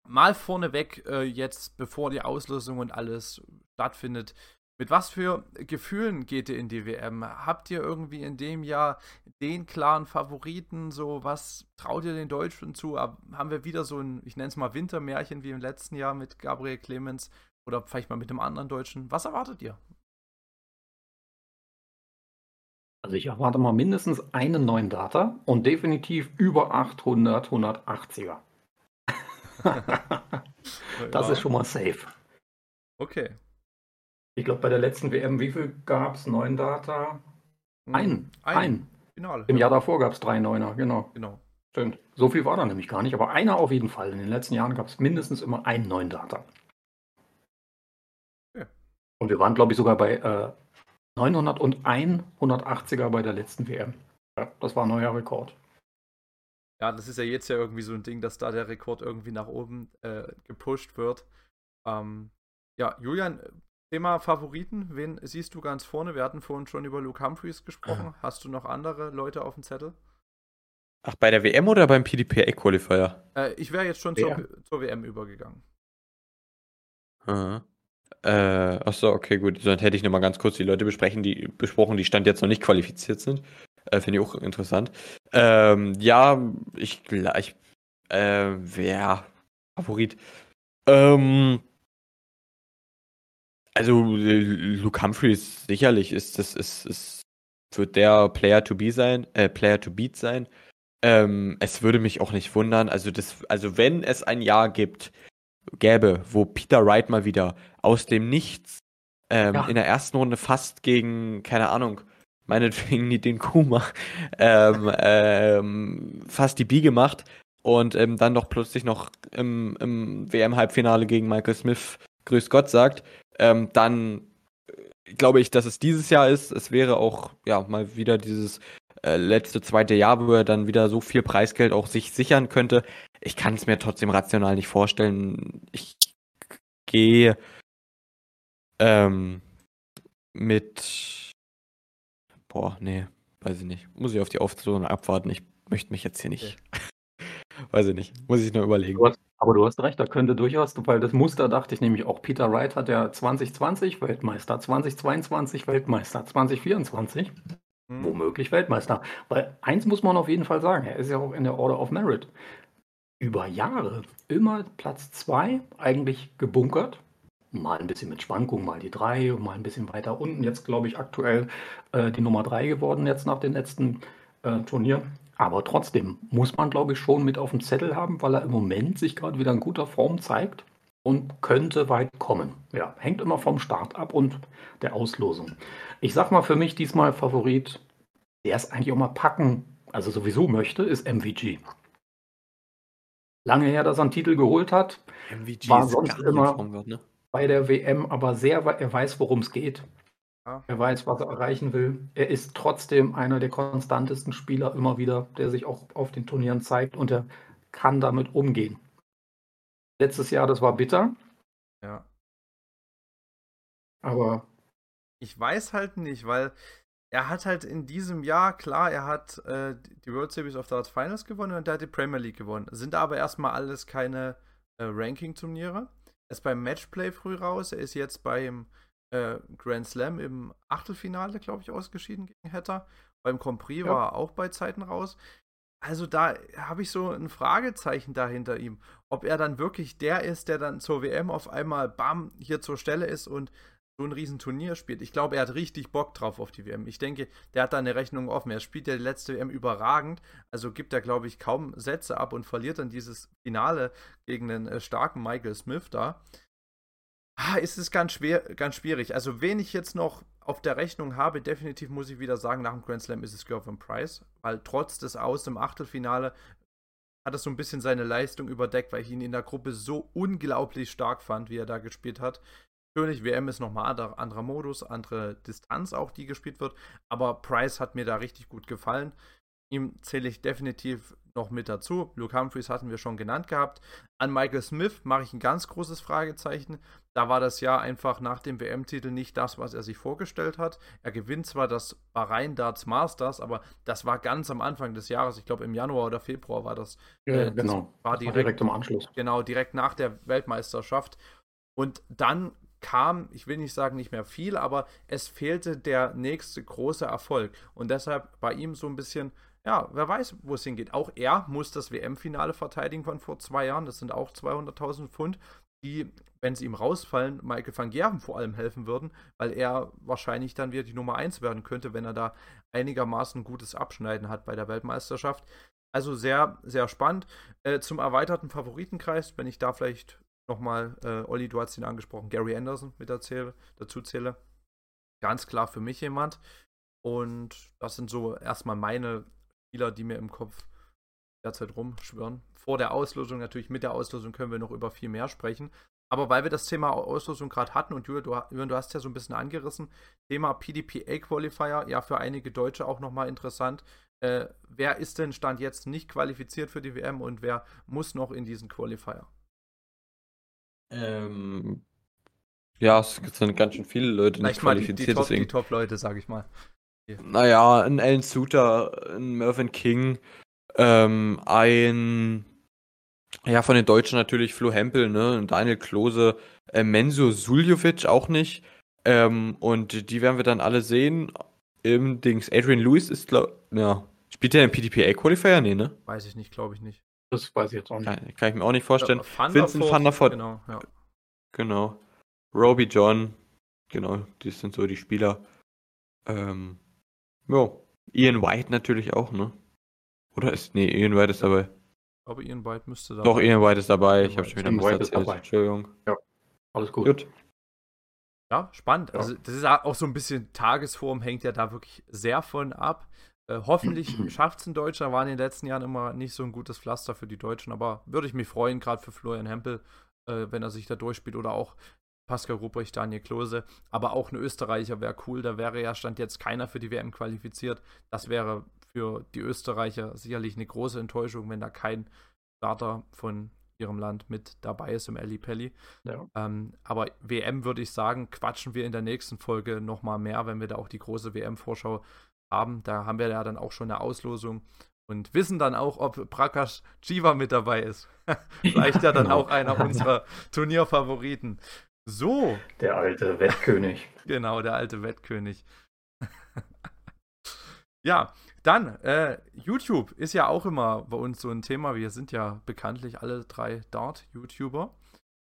mal vorneweg, äh, jetzt, bevor die Auslösung und alles stattfindet, mit was für Gefühlen geht ihr in die WM? Habt ihr irgendwie in dem Jahr den klaren Favoriten? So, was traut ihr den Deutschen zu? Haben wir wieder so ein, ich nenne es mal Wintermärchen wie im letzten Jahr mit Gabriel Clemens oder vielleicht mal mit dem anderen Deutschen? Was erwartet ihr? Also ich erwarte mal mindestens einen neuen Data und definitiv über 800, 180er. *laughs* das ja. ist schon mal safe. Okay, ich glaube, bei der letzten WM, wie viel gab es? Neun Data? Hm, ein. Ein. ein. Finale. Im Jahr davor gab es drei Neuner, genau. Genau. Stimmt. So viel war da nämlich gar nicht, aber einer auf jeden Fall. In den letzten Jahren gab es mindestens immer einen neuen Data. Ja. Und wir waren, glaube ich, sogar bei äh, 901 180er bei der letzten WM. Ja, das war ein neuer Rekord. Ja, das ist ja jetzt ja irgendwie so ein Ding, dass da der Rekord irgendwie nach oben äh, gepusht wird. Ähm, ja, Julian, Thema Favoriten, wen siehst du ganz vorne? Wir hatten vorhin schon über Luke Humphreys gesprochen. *clears throat* Hast du noch andere Leute auf dem Zettel? Ach, bei der WM oder beim PDPA Qualifier? Äh, ich wäre jetzt schon zur, zur, WM übergegangen. Aha. Äh, achso, okay, gut. Sonst hätte ich nochmal ganz kurz die Leute besprechen, die besprochen, die Stand jetzt noch nicht qualifiziert sind. Äh, Finde ich auch interessant. Ähm, ja, ich gleich. Äh, wer? Favorit. Ähm, also Luke Humphreys sicherlich ist das ist, ist wird der Player to be sein, äh, Player to beat sein. Ähm, es würde mich auch nicht wundern. Also das, also wenn es ein Jahr gibt, gäbe, wo Peter Wright mal wieder aus dem Nichts ähm, ja. in der ersten Runde fast gegen, keine Ahnung, meinetwegen nicht den Kuma, ähm, ähm, fast die Biege macht und ähm, dann doch plötzlich noch im, im WM-Halbfinale gegen Michael Smith Grüß Gott sagt, ähm, dann äh, glaube ich, dass es dieses Jahr ist. Es wäre auch ja mal wieder dieses äh, letzte zweite Jahr, wo er dann wieder so viel Preisgeld auch sich sichern könnte. Ich kann es mir trotzdem rational nicht vorstellen. Ich gehe ähm, mit boah, nee, weiß ich nicht. Muss ich auf die Aufzählung abwarten. Ich möchte mich jetzt hier nicht. *laughs* weiß ich nicht. Muss ich nur überlegen. Du hast, aber du hast recht, da könnte durchaus, weil das Muster dachte ich nämlich auch, Peter Wright hat ja 2020 Weltmeister, 2022 Weltmeister, 2024 mhm. womöglich Weltmeister. Weil eins muss man auf jeden Fall sagen, er ist ja auch in der Order of Merit. Über Jahre immer Platz 2 eigentlich gebunkert. Mal ein bisschen mit Schwankungen, mal die 3, mal ein bisschen weiter unten. Jetzt glaube ich aktuell äh, die Nummer 3 geworden, jetzt nach den letzten äh, Turnieren. Aber trotzdem muss man, glaube ich, schon mit auf dem Zettel haben, weil er im Moment sich gerade wieder in guter Form zeigt und könnte weit kommen. Ja, hängt immer vom Start ab und der Auslosung. Ich sag mal für mich diesmal Favorit, der es eigentlich auch mal packen, also sowieso möchte, ist MVG. Lange her, dass er einen Titel geholt hat. MVG war sonst immer Form, ne? Bei der WM, aber sehr, er weiß, worum es geht. Ja. Er weiß, was er erreichen will. Er ist trotzdem einer der konstantesten Spieler immer wieder, der sich auch auf den Turnieren zeigt und er kann damit umgehen. Letztes Jahr, das war bitter. Ja. Aber. Ich weiß halt nicht, weil er hat halt in diesem Jahr, klar, er hat äh, die World Series of Darts Finals gewonnen und er hat die Premier League gewonnen. Sind aber erstmal alles keine äh, Ranking-Turniere. Er ist beim Matchplay früh raus. Er ist jetzt beim äh, Grand Slam im Achtelfinale, glaube ich, ausgeschieden gegen Hatter. Beim Prix ja. war er auch bei Zeiten raus. also da habe ich so ein Fragezeichen dahinter ihm. Ob er dann wirklich der ist, der dann zur WM auf einmal bam hier zur Stelle ist und so ein Riesenturnier spielt. Ich glaube, er hat richtig Bock drauf auf die WM. Ich denke, der hat da eine Rechnung offen. Er spielt ja die letzte WM überragend, also gibt er, glaube ich, kaum Sätze ab und verliert dann dieses Finale gegen den äh, starken Michael Smith da. Ah, ist es ganz schwer, ganz schwierig. Also, wen ich jetzt noch auf der Rechnung habe, definitiv muss ich wieder sagen, nach dem Grand Slam ist es Gervin Price, weil trotz des Aus im Achtelfinale hat er so ein bisschen seine Leistung überdeckt, weil ich ihn in der Gruppe so unglaublich stark fand, wie er da gespielt hat. Natürlich, WM ist nochmal anderer, anderer Modus, andere Distanz auch, die gespielt wird. Aber Price hat mir da richtig gut gefallen. Ihm zähle ich definitiv noch mit dazu. Luke Humphreys hatten wir schon genannt gehabt. An Michael Smith mache ich ein ganz großes Fragezeichen. Da war das Jahr einfach nach dem WM-Titel nicht das, was er sich vorgestellt hat. Er gewinnt zwar das Bahrain Darts Masters, aber das war ganz am Anfang des Jahres. Ich glaube, im Januar oder Februar war das. Ja, äh, genau. Das war direkt, direkt im Anschluss. Genau, direkt nach der Weltmeisterschaft. Und dann kam, ich will nicht sagen nicht mehr viel, aber es fehlte der nächste große Erfolg. Und deshalb bei ihm so ein bisschen, ja, wer weiß, wo es hingeht. Auch er muss das WM-Finale verteidigen von vor zwei Jahren. Das sind auch 200.000 Pfund, die, wenn sie ihm rausfallen, Michael van Gerven vor allem helfen würden, weil er wahrscheinlich dann wieder die Nummer 1 werden könnte, wenn er da einigermaßen gutes Abschneiden hat bei der Weltmeisterschaft. Also sehr, sehr spannend. Äh, zum erweiterten Favoritenkreis, wenn ich da vielleicht nochmal, äh, Olli, du hast ihn angesprochen, Gary Anderson mit erzähle, dazu zähle. Ganz klar für mich jemand. Und das sind so erstmal meine Spieler, die mir im Kopf derzeit rumschwirren. Vor der Auslosung, natürlich mit der Auslosung können wir noch über viel mehr sprechen. Aber weil wir das Thema Auslosung gerade hatten und Julian, du, hast ja so ein bisschen angerissen, Thema PDPA Qualifier, ja für einige Deutsche auch nochmal interessant. Äh, wer ist denn Stand jetzt nicht qualifiziert für die WM und wer muss noch in diesen Qualifier? Ähm, ja, es sind ganz schön viele Leute nicht qualifiziert. Die, die Top-Leute, Top sag ich mal. Hier. Naja, ein Alan Suter, ein Mervyn King, ähm, ein, ja, von den Deutschen natürlich Flo Hempel, ne, Daniel Klose, äh, Menzo Suljovic auch nicht. Ähm, und die werden wir dann alle sehen. Im Dings, Adrian Lewis ist, glaub, ja, spielt der im PDPA-Qualifier? Nee, ne? Weiß ich nicht, glaube ich nicht. Das weiß ich jetzt auch nicht. Kann, kann ich mir auch nicht vorstellen. Ja, Vincent van der Voort. Genau, ja. genau. Roby John. Genau, das sind so die Spieler. Ähm, ja. Ian White natürlich auch, ne? Oder ist. Nee, Ian White ist dabei. Aber Ian White müsste dabei Doch, Ian White ist dabei. Ian ich habe schon wieder was erzählt. Entschuldigung. Ja. Alles gut. gut. Ja, spannend. Ja. Also, das ist auch so ein bisschen Tagesform, hängt ja da wirklich sehr von ab. Äh, hoffentlich *clears throat* schafft es ein Deutscher, war in den letzten Jahren immer nicht so ein gutes Pflaster für die Deutschen, aber würde ich mich freuen, gerade für Florian Hempel, äh, wenn er sich da durchspielt oder auch Pascal Ruprecht, Daniel Klose, aber auch ein Österreicher wäre cool, da wäre ja Stand jetzt keiner für die WM qualifiziert. Das wäre für die Österreicher sicherlich eine große Enttäuschung, wenn da kein Starter von ihrem Land mit dabei ist im Ali Pelli. Ja. Ähm, aber WM würde ich sagen, quatschen wir in der nächsten Folge nochmal mehr, wenn wir da auch die große WM-Vorschau haben. Da haben wir ja dann auch schon eine Auslosung und wissen dann auch, ob Prakash Jiva mit dabei ist. *laughs* Vielleicht ja dann genau. auch einer unserer Turnierfavoriten. So. Der alte Wettkönig. genau, der alte Wettkönig. *laughs* ja, dann, äh, YouTube ist ja auch immer bei uns so ein Thema. Wir sind ja bekanntlich alle drei Dart-YouTuber.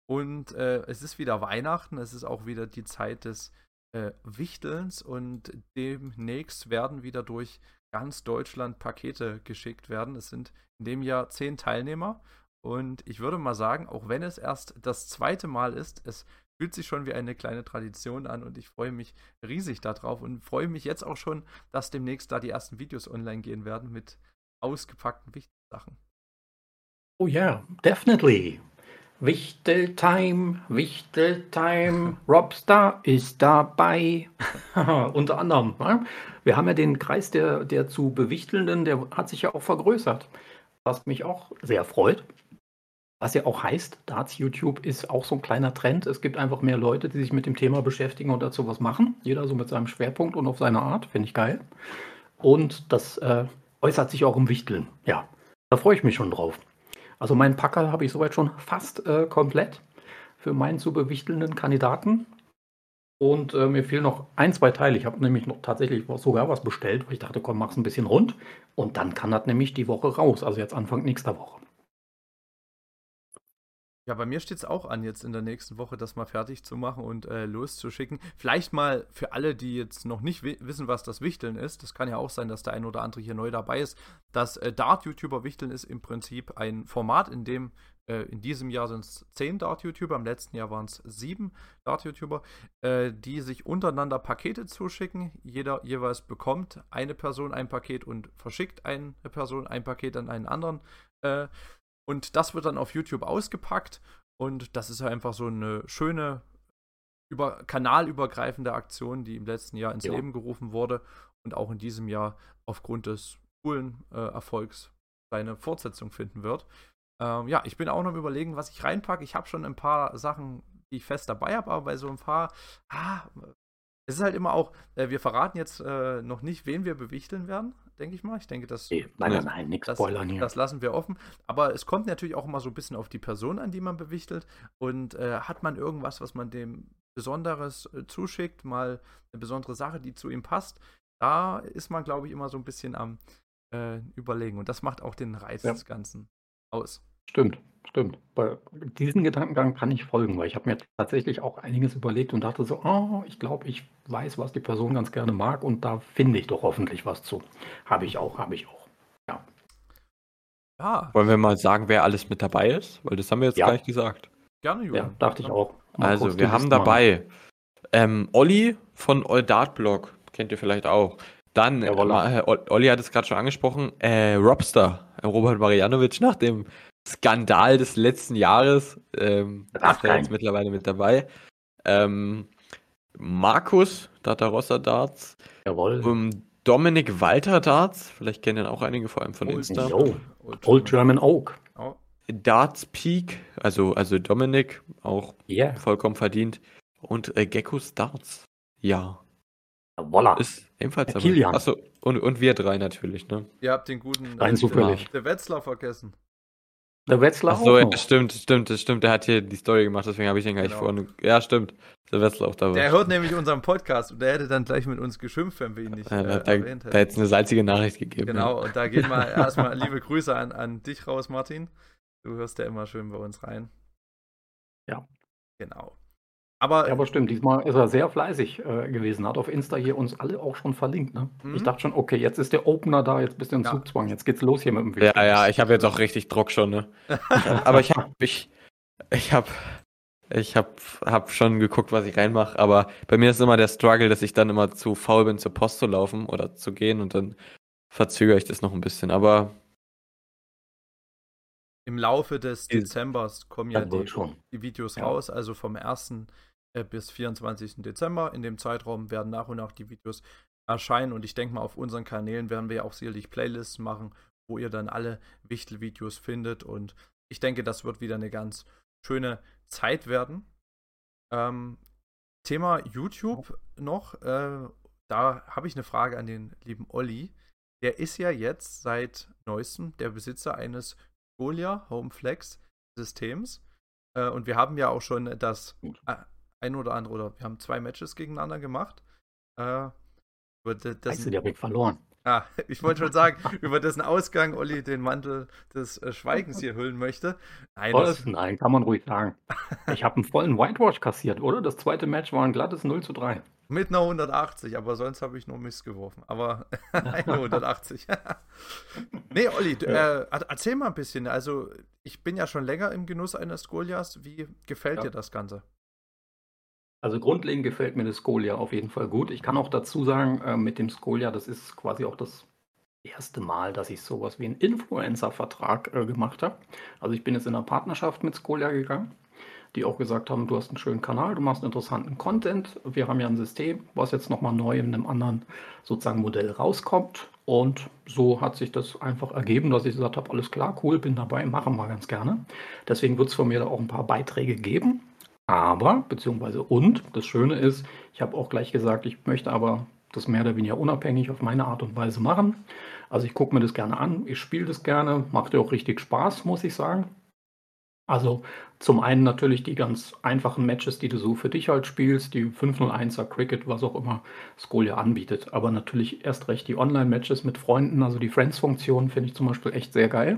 Und äh, es ist wieder Weihnachten, es ist auch wieder die Zeit des äh, Wichtelns und demnächst werden wieder durch ganz Deutschland Pakete geschickt werden. Es sind in dem Jahr zehn Teilnehmer und ich würde mal sagen, auch wenn es erst das zweite Mal ist, es fühlt sich schon wie eine kleine Tradition an und ich freue mich riesig darauf und freue mich jetzt auch schon, dass demnächst da die ersten Videos online gehen werden mit ausgepackten Wichtelsachen. Oh ja, yeah, definitely. Wichteltime, Wichteltime, *laughs* Robstar ist dabei. *laughs* Unter anderem. Ne? Wir haben ja den Kreis der, der zu Bewichtelnden, der hat sich ja auch vergrößert. Was mich auch sehr freut. Was ja auch heißt, Darts YouTube ist auch so ein kleiner Trend. Es gibt einfach mehr Leute, die sich mit dem Thema beschäftigen und dazu was machen. Jeder so mit seinem Schwerpunkt und auf seine Art. Finde ich geil. Und das äh, äußert sich auch im Wichteln. Ja, da freue ich mich schon drauf. Also meinen Packer habe ich soweit schon fast äh, komplett für meinen zu bewichtelnden Kandidaten. Und äh, mir fehlen noch ein, zwei Teile. Ich habe nämlich noch tatsächlich sogar was bestellt, weil ich dachte, komm, mach's ein bisschen rund. Und dann kann das nämlich die Woche raus. Also jetzt Anfang nächster Woche. Ja, bei mir steht es auch an, jetzt in der nächsten Woche das mal fertig zu machen und äh, loszuschicken. Vielleicht mal für alle, die jetzt noch nicht wissen, was das Wichteln ist. Das kann ja auch sein, dass der ein oder andere hier neu dabei ist. Das äh, Dart-YouTuber Wichteln ist im Prinzip ein Format, in dem äh, in diesem Jahr sind es zehn Dart-YouTuber, im letzten Jahr waren es sieben Dart-YouTuber, äh, die sich untereinander Pakete zuschicken. Jeder jeweils bekommt eine Person ein Paket und verschickt eine Person ein Paket an einen anderen. Und das wird dann auf YouTube ausgepackt. Und das ist einfach so eine schöne, über, kanalübergreifende Aktion, die im letzten Jahr ins ja. Leben gerufen wurde und auch in diesem Jahr aufgrund des coolen äh, Erfolgs seine Fortsetzung finden wird. Ähm, ja, ich bin auch noch am überlegen, was ich reinpacke. Ich habe schon ein paar Sachen, die ich fest dabei habe, aber bei so ein paar, ah, es ist halt immer auch, äh, wir verraten jetzt äh, noch nicht, wen wir bewichteln werden denke ich mal. Ich denke, das, nee, nein, nein, nein, nichts spoilern hier. Das lassen wir offen. Aber es kommt natürlich auch immer so ein bisschen auf die Person an, die man bewichtelt. Und äh, hat man irgendwas, was man dem Besonderes äh, zuschickt, mal eine besondere Sache, die zu ihm passt, da ist man, glaube ich, immer so ein bisschen am äh, Überlegen. Und das macht auch den Reiz ja. des Ganzen aus. Stimmt, stimmt. Bei diesem Gedankengang kann ich folgen, weil ich habe mir tatsächlich auch einiges überlegt und dachte so, oh, ich glaube, ich weiß, was die Person ganz gerne mag und da finde ich doch hoffentlich was zu. Habe ich auch, habe ich auch. Ja. ja. Wollen wir mal sagen, wer alles mit dabei ist? Weil das haben wir jetzt ja. gar nicht gesagt. Gerne, Julian. Ja, dachte ich auch. Mal also, wir haben dabei ähm, Olli von Oldartblog, kennt ihr vielleicht auch. Dann, äh, Olli hat es gerade schon angesprochen, äh, Robster, Robert Marianovic nach dem Skandal des letzten Jahres. Ähm, ist er jetzt mittlerweile mit dabei. Ähm, Markus, Data Rossa Darts. Jawohl. Um, Dominik Walter Darts, vielleicht kennen ihn auch einige vor allem von Old, Insta. Yo. Old German Oak. Darts Peak, also, also Dominik, auch yeah. vollkommen verdient. Und äh, Geckos Darts. Ja. Voila. Ist ebenfalls dabei. Achso, und, und wir drei natürlich, ne? Ihr habt den guten Rein zufällig. Der Wetzlar vergessen. Der Wetzlar Ach so, ja, stimmt, stimmt, das stimmt. Der hat hier die Story gemacht, deswegen habe ich gar nicht genau. vorne. Ja, stimmt. Der Wetzlar auch dabei. Der hört nämlich unseren Podcast und der hätte dann gleich mit uns geschimpft, wenn wir ihn nicht äh, äh, da, erwähnt hätten. Da hätte es eine salzige Nachricht gegeben. Genau, ja. und da geht mal *laughs* erstmal liebe Grüße an, an dich raus, Martin. Du hörst ja immer schön bei uns rein. Ja. Genau. Aber, ja, aber stimmt, diesmal ist er sehr fleißig äh, gewesen, hat auf Insta hier uns alle auch schon verlinkt. Ne? Mhm. Ich dachte schon, okay, jetzt ist der Opener da, jetzt bist du in ja. Zugzwang, jetzt geht's los hier mit dem Video. Ja, ja, ich habe jetzt auch richtig Druck schon, ne? *laughs* aber ich habe ich, ich habe ich habe hab schon geguckt, was ich reinmache, aber bei mir ist immer der Struggle, dass ich dann immer zu faul bin, zur Post zu laufen oder zu gehen und dann verzögere ich das noch ein bisschen, aber im Laufe des Dezembers kommen ja die, die, Videos ja. raus, also vom 1. Äh, bis 24. Dezember. In dem Zeitraum werden nach und nach die Videos erscheinen und ich denke mal, auf unseren Kanälen werden wir auch sicherlich Playlists machen, wo ihr dann alle Wichtel-Videos findet und ich denke, das wird wieder eine ganz schöne Zeit werden. Ähm, Thema YouTube noch, äh, da habe ich eine Frage an den lieben Olli. Der ist ja jetzt seit neuestem der Besitzer eines Golia Homeflex Systems. Äh, und wir haben ja auch schon das ein oder andere, oder wir haben zwei Matches gegeneinander gemacht. Äh, das, Scheiße, die habe ich verloren. Ah, *laughs* ich wollte schon sagen, über dessen Ausgang Olli den Mantel des äh, Schweigens hier hüllen möchte. Nein, das, nein, kann man ruhig sagen. Ich habe einen vollen Whitewash kassiert, oder? Das zweite Match war ein glattes 0 zu 3. Mit einer 180, aber sonst habe ich nur Mist geworfen. Aber *laughs* eine 180. *laughs* nee, Olli, äh, erzähl mal ein bisschen. Also, ich bin ja schon länger im Genuss eines Golias. Wie gefällt ja. dir das Ganze? Also grundlegend gefällt mir das Skolia auf jeden Fall gut. Ich kann auch dazu sagen, äh, mit dem Skolia, das ist quasi auch das erste Mal, dass ich sowas wie einen Influencer-Vertrag äh, gemacht habe. Also ich bin jetzt in einer Partnerschaft mit Skolia gegangen, die auch gesagt haben, du hast einen schönen Kanal, du machst interessanten Content. Wir haben ja ein System, was jetzt nochmal neu in einem anderen sozusagen Modell rauskommt. Und so hat sich das einfach ergeben, dass ich gesagt habe, alles klar, cool, bin dabei, machen wir ganz gerne. Deswegen wird es von mir da auch ein paar Beiträge geben. Aber, beziehungsweise und, das Schöne ist, ich habe auch gleich gesagt, ich möchte aber das mehr oder weniger unabhängig auf meine Art und Weise machen. Also ich gucke mir das gerne an, ich spiele das gerne, macht ja auch richtig Spaß, muss ich sagen. Also zum einen natürlich die ganz einfachen Matches, die du so für dich halt spielst, die 501er Cricket, was auch immer Skolia anbietet. Aber natürlich erst recht die Online-Matches mit Freunden, also die Friends-Funktion finde ich zum Beispiel echt sehr geil.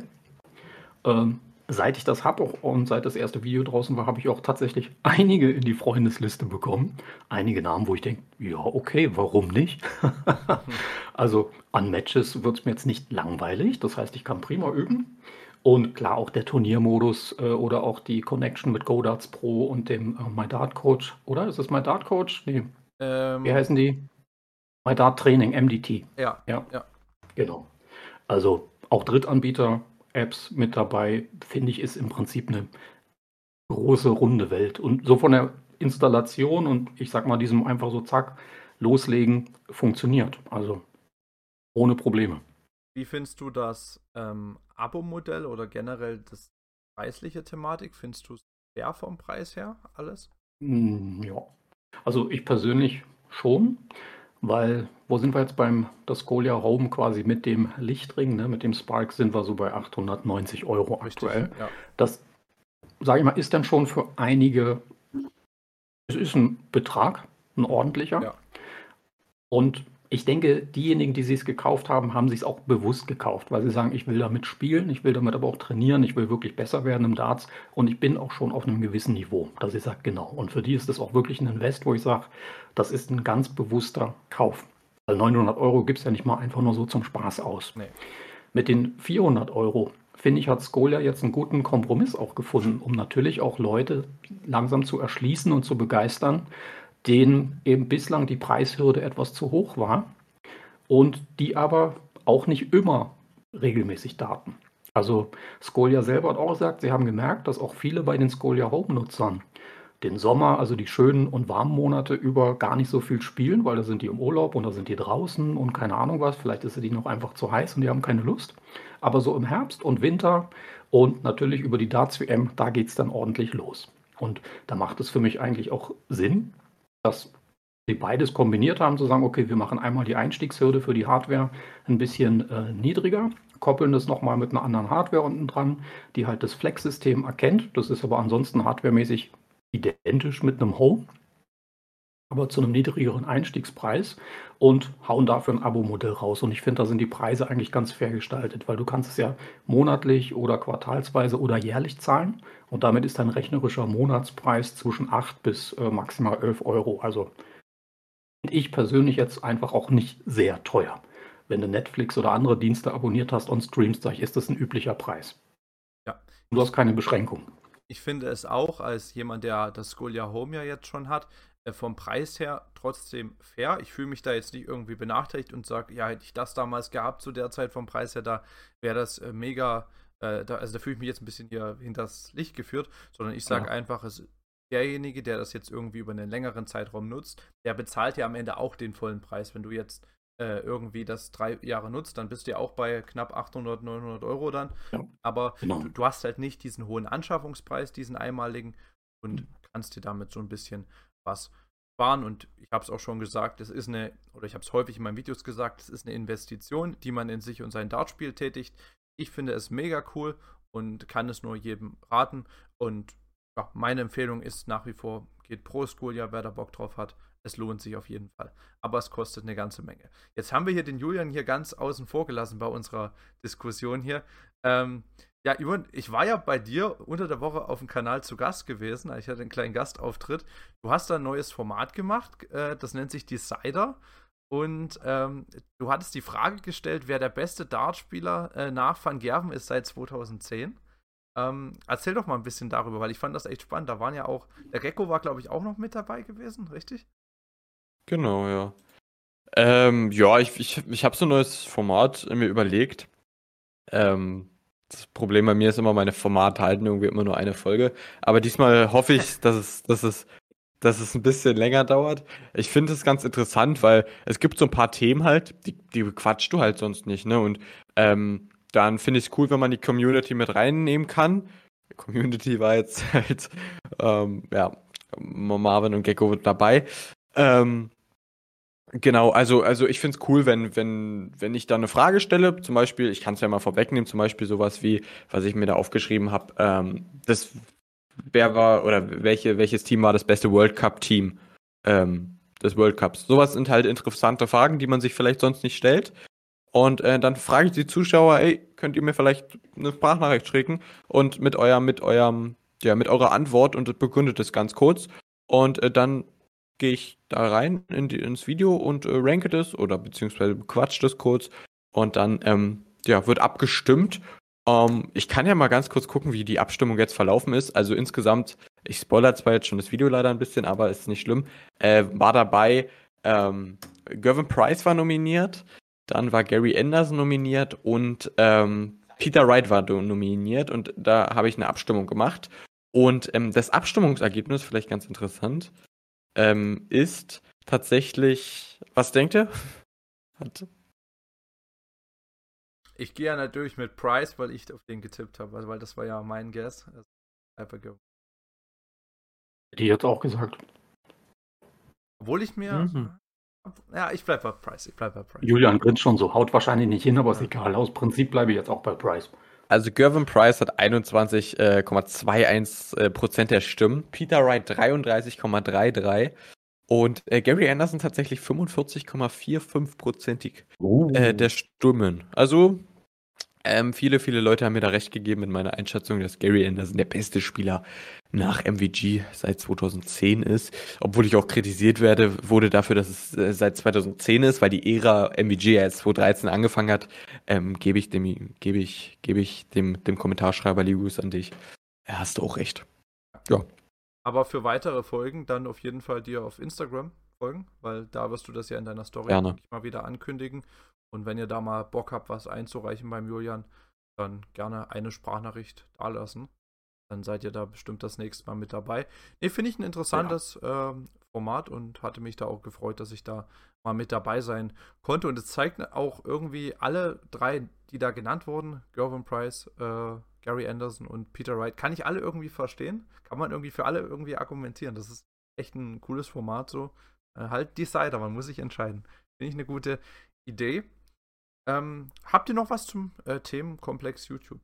Ähm, seit ich das habe und seit das erste Video draußen war, habe ich auch tatsächlich einige in die Freundesliste bekommen. Einige Namen, wo ich denke, ja, okay, warum nicht? *laughs* also an Matches wird es mir jetzt nicht langweilig. Das heißt, ich kann prima üben. Und klar, auch der Turniermodus äh, oder auch die Connection mit GoDarts Pro und dem äh, My Dart Coach. Oder ist es My Dart Coach? Nee. Ähm, Wie heißen die? My Dart Training, MDT. Ja, ja. ja. Genau. Also auch Drittanbieter Apps mit dabei, finde ich, ist im Prinzip eine große, runde Welt. Und so von der Installation und ich sag mal, diesem einfach so zack, loslegen, funktioniert. Also ohne Probleme. Wie findest du das ähm, Abo-Modell oder generell das preisliche Thematik? Findest du es fair vom Preis her alles? Hm, ja. Also ich persönlich schon. Weil, wo sind wir jetzt beim Dascolia Home quasi mit dem Lichtring, ne, mit dem Spark sind wir so bei 890 Euro aktuell. Richtig, ja. Das, sage ich mal, ist dann schon für einige, es ist ein Betrag, ein ordentlicher. Ja. Und ich denke, diejenigen, die es gekauft haben, haben sich es auch bewusst gekauft, weil sie sagen, ich will damit spielen, ich will damit aber auch trainieren, ich will wirklich besser werden im Darts und ich bin auch schon auf einem gewissen Niveau, dass ich sage, genau. Und für die ist das auch wirklich ein Invest, wo ich sage, das ist ein ganz bewusster Kauf. Weil 900 Euro gibt es ja nicht mal einfach nur so zum Spaß aus. Nee. Mit den 400 Euro, finde ich, hat Skolia jetzt einen guten Kompromiss auch gefunden, um natürlich auch Leute langsam zu erschließen und zu begeistern, denen eben bislang die Preishürde etwas zu hoch war und die aber auch nicht immer regelmäßig daten. Also Skolia selber hat auch gesagt, sie haben gemerkt, dass auch viele bei den Skolia Home-Nutzern den Sommer, also die schönen und warmen Monate über gar nicht so viel spielen, weil da sind die im Urlaub und da sind die draußen und keine Ahnung was. Vielleicht ist es die noch einfach zu heiß und die haben keine Lust. Aber so im Herbst und Winter und natürlich über die Darts WM, da geht es dann ordentlich los. Und da macht es für mich eigentlich auch Sinn, dass sie beides kombiniert haben, zu sagen, okay, wir machen einmal die Einstiegshürde für die Hardware ein bisschen äh, niedriger, koppeln das nochmal mit einer anderen Hardware unten dran, die halt das Flex-System erkennt. Das ist aber ansonsten hardwaremäßig identisch mit einem Home, aber zu einem niedrigeren Einstiegspreis und hauen dafür ein Abo-Modell raus. Und ich finde, da sind die Preise eigentlich ganz fair gestaltet, weil du kannst es ja monatlich oder quartalsweise oder jährlich zahlen. Und damit ist dein rechnerischer Monatspreis zwischen 8 bis äh, maximal 11 Euro. Also ich persönlich jetzt einfach auch nicht sehr teuer. Wenn du Netflix oder andere Dienste abonniert hast und streamst, sag ich, ist das ein üblicher Preis. Ja. Du hast keine Beschränkung. Ich finde es auch als jemand, der das Skolia Home ja jetzt schon hat, vom Preis her trotzdem fair. Ich fühle mich da jetzt nicht irgendwie benachteiligt und sage, ja, hätte ich das damals gehabt zu der Zeit vom Preis her, da wäre das äh, mega, äh, da, also da fühle ich mich jetzt ein bisschen hier hinters Licht geführt, sondern ich sage ja. einfach, es, derjenige, der das jetzt irgendwie über einen längeren Zeitraum nutzt, der bezahlt ja am Ende auch den vollen Preis. Wenn du jetzt äh, irgendwie das drei Jahre nutzt, dann bist du ja auch bei knapp 800, 900 Euro dann. Ja, Aber genau. du, du, hast halt nicht diesen hohen Anschaffungspreis, diesen einmaligen und mhm. kannst dir damit so ein bisschen was sparen. Und ich habe es auch schon gesagt, es ist eine, oder ich habe es häufig in meinen Videos gesagt, es ist eine Investition, die man in sich und sein Dartspiel tätigt. Ich finde es mega cool und kann es nur jedem raten. Und ja, meine Empfehlung ist nach wie vor, geht Pro School, ja, wer da Bock drauf hat es lohnt sich auf jeden Fall. Aber es kostet eine ganze Menge. Jetzt haben wir hier den Julian hier ganz außen vor gelassen bei unserer Diskussion hier. Ähm, ja, Julian, ich war ja bei dir unter der Woche auf dem Kanal zu Gast gewesen. Ich hatte einen kleinen Gastauftritt. Du hast da ein neues Format gemacht, äh, das nennt sich Decider. Und ähm, du hattest die Frage gestellt, wer der beste Dartspieler äh, nach Van Gerven ist seit 2010. Ähm, erzähl doch mal ein bisschen darüber, weil ich fand das echt spannend. Da waren ja auch, der Gecko war, glaube ich, auch noch mit dabei gewesen, richtig? Genau, ja. Ähm, ja, ich, ich, ich habe so ein neues Format mir überlegt. Ähm, das Problem bei mir ist immer, meine Formate halten irgendwie immer nur eine Folge. Aber diesmal hoffe ich, *laughs* dass es, dass es, dass es ein bisschen länger dauert. Ich finde es ganz interessant, weil es gibt so ein paar Themen halt, die, die quatschst du halt sonst nicht, ne? Und ähm, dann finde ich es cool, wenn man die Community mit reinnehmen kann. Die Community war jetzt *laughs* halt, ähm, ja, Marvin und Gecko dabei. Ähm, Genau, also, also ich finde es cool, wenn, wenn, wenn ich da eine Frage stelle, zum Beispiel, ich kann es ja mal vorwegnehmen, zum Beispiel sowas wie, was ich mir da aufgeschrieben habe, ähm, das wer war oder welche, welches Team war das beste World Cup-Team ähm, des World Cups? Sowas sind halt interessante Fragen, die man sich vielleicht sonst nicht stellt. Und äh, dann frage ich die Zuschauer, ey, könnt ihr mir vielleicht eine Sprachnachricht schicken und mit eurem, mit eurem, ja, mit eurer Antwort und begründet es ganz kurz. Und äh, dann gehe ich da rein in die, ins Video und äh, ranke das oder beziehungsweise quatscht das kurz und dann ähm, ja, wird abgestimmt. Ähm, ich kann ja mal ganz kurz gucken, wie die Abstimmung jetzt verlaufen ist. Also insgesamt, ich spoilere zwar jetzt schon das Video leider ein bisschen, aber ist nicht schlimm. Äh, war dabei, ähm, Gervin Price war nominiert, dann war Gary Anderson nominiert und ähm, Peter Wright war nominiert und da habe ich eine Abstimmung gemacht. Und ähm, das Abstimmungsergebnis, vielleicht ganz interessant, ähm, ist tatsächlich. Was denkt ihr? ich gehe ja natürlich mit Price, weil ich auf den getippt habe, also, weil das war ja mein Guess. Also, die jetzt auch gesagt. Obwohl ich mir. Mhm. Ja, ich bleibe bei Price. Ich bleib bei Price. Julian grinst schon so, haut wahrscheinlich nicht hin, aber ist egal. Aus Prinzip bleibe ich jetzt auch bei Price. Also Gervin Price hat 21,21 äh, Prozent der Stimmen, Peter Wright 33,33 und äh, Gary Anderson tatsächlich 45,45 prozentig uh. äh, der Stimmen. Also ähm, viele, viele Leute haben mir da recht gegeben in meiner Einschätzung, dass Gary Anderson der beste Spieler nach MVG seit 2010 ist. Obwohl ich auch kritisiert werde, wurde dafür, dass es äh, seit 2010 ist, weil die Ära MVG ja erst 2013 angefangen hat, ähm, gebe ich dem, gebe ich, gebe ich dem, dem Kommentarschreiber Ligus an dich. Ja, hast du auch recht. Ja. Aber für weitere Folgen dann auf jeden Fall dir auf Instagram folgen, weil da wirst du das ja in deiner Story mal wieder ankündigen. Und wenn ihr da mal Bock habt, was einzureichen beim Julian, dann gerne eine Sprachnachricht dalassen. Dann seid ihr da bestimmt das nächste Mal mit dabei. Ne, finde ich ein interessantes ja. ähm, Format und hatte mich da auch gefreut, dass ich da mal mit dabei sein konnte. Und es zeigt auch irgendwie alle drei, die da genannt wurden, Gervin Price, äh, Gary Anderson und Peter Wright, kann ich alle irgendwie verstehen. Kann man irgendwie für alle irgendwie argumentieren. Das ist echt ein cooles Format so. Äh, halt Decider, man muss sich entscheiden. Finde ich eine gute Idee. Ähm, habt ihr noch was zum äh, Themenkomplex YouTube?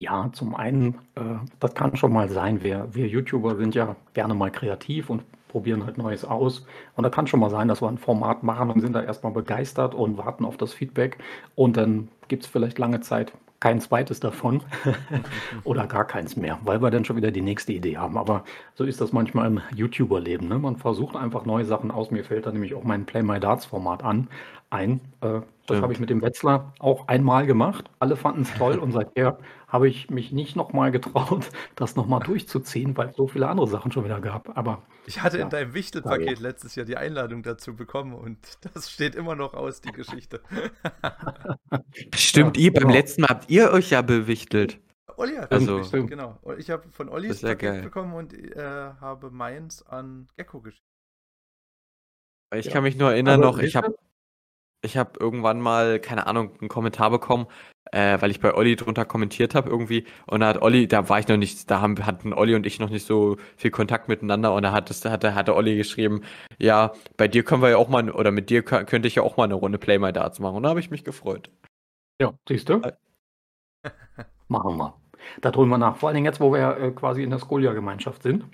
Ja, zum einen, äh, das kann schon mal sein. Wir, wir YouTuber sind ja gerne mal kreativ und probieren halt Neues aus. Und da kann schon mal sein, dass wir ein Format machen und sind da erstmal begeistert und warten auf das Feedback. Und dann gibt es vielleicht lange Zeit kein zweites davon *laughs* oder gar keins mehr, weil wir dann schon wieder die nächste Idee haben. Aber so ist das manchmal im YouTuber-Leben. Ne? Man versucht einfach neue Sachen aus. Mir fällt da nämlich auch mein Play My Darts-Format an ein. Äh, das habe ich mit dem Wetzler auch einmal gemacht. Alle fanden es toll und seither habe ich mich nicht nochmal getraut, *laughs* das nochmal durchzuziehen, weil es so viele andere Sachen schon wieder gab. Aber ich hatte ja, in deinem Wichtelpaket letztes Jahr die Einladung dazu bekommen und *laughs* das steht immer noch aus, die Geschichte. *laughs* Stimmt, ja, ihr, beim genau. letzten Mal habt ihr euch ja bewichtelt. Olli hat also, das genau. Ich habe von Olli das Paket geil. bekommen und äh, habe meins an Gecko geschickt. Ich ja. kann mich nur erinnern noch, ich habe ich habe irgendwann mal, keine Ahnung, einen Kommentar bekommen, äh, weil ich bei Olli drunter kommentiert habe irgendwie. Und da hat Olli, da war ich noch nicht, da haben, hatten Olli und ich noch nicht so viel Kontakt miteinander. Und da hat, das, hat, hat der Olli geschrieben, ja, bei dir können wir ja auch mal, oder mit dir könnte ich ja auch mal eine Runde Play My Darts machen. Und da habe ich mich gefreut. Ja, siehst du? Äh. *laughs* machen wir. Da drüben wir nach. Vor allen Dingen jetzt, wo wir äh, quasi in der Skolia-Gemeinschaft sind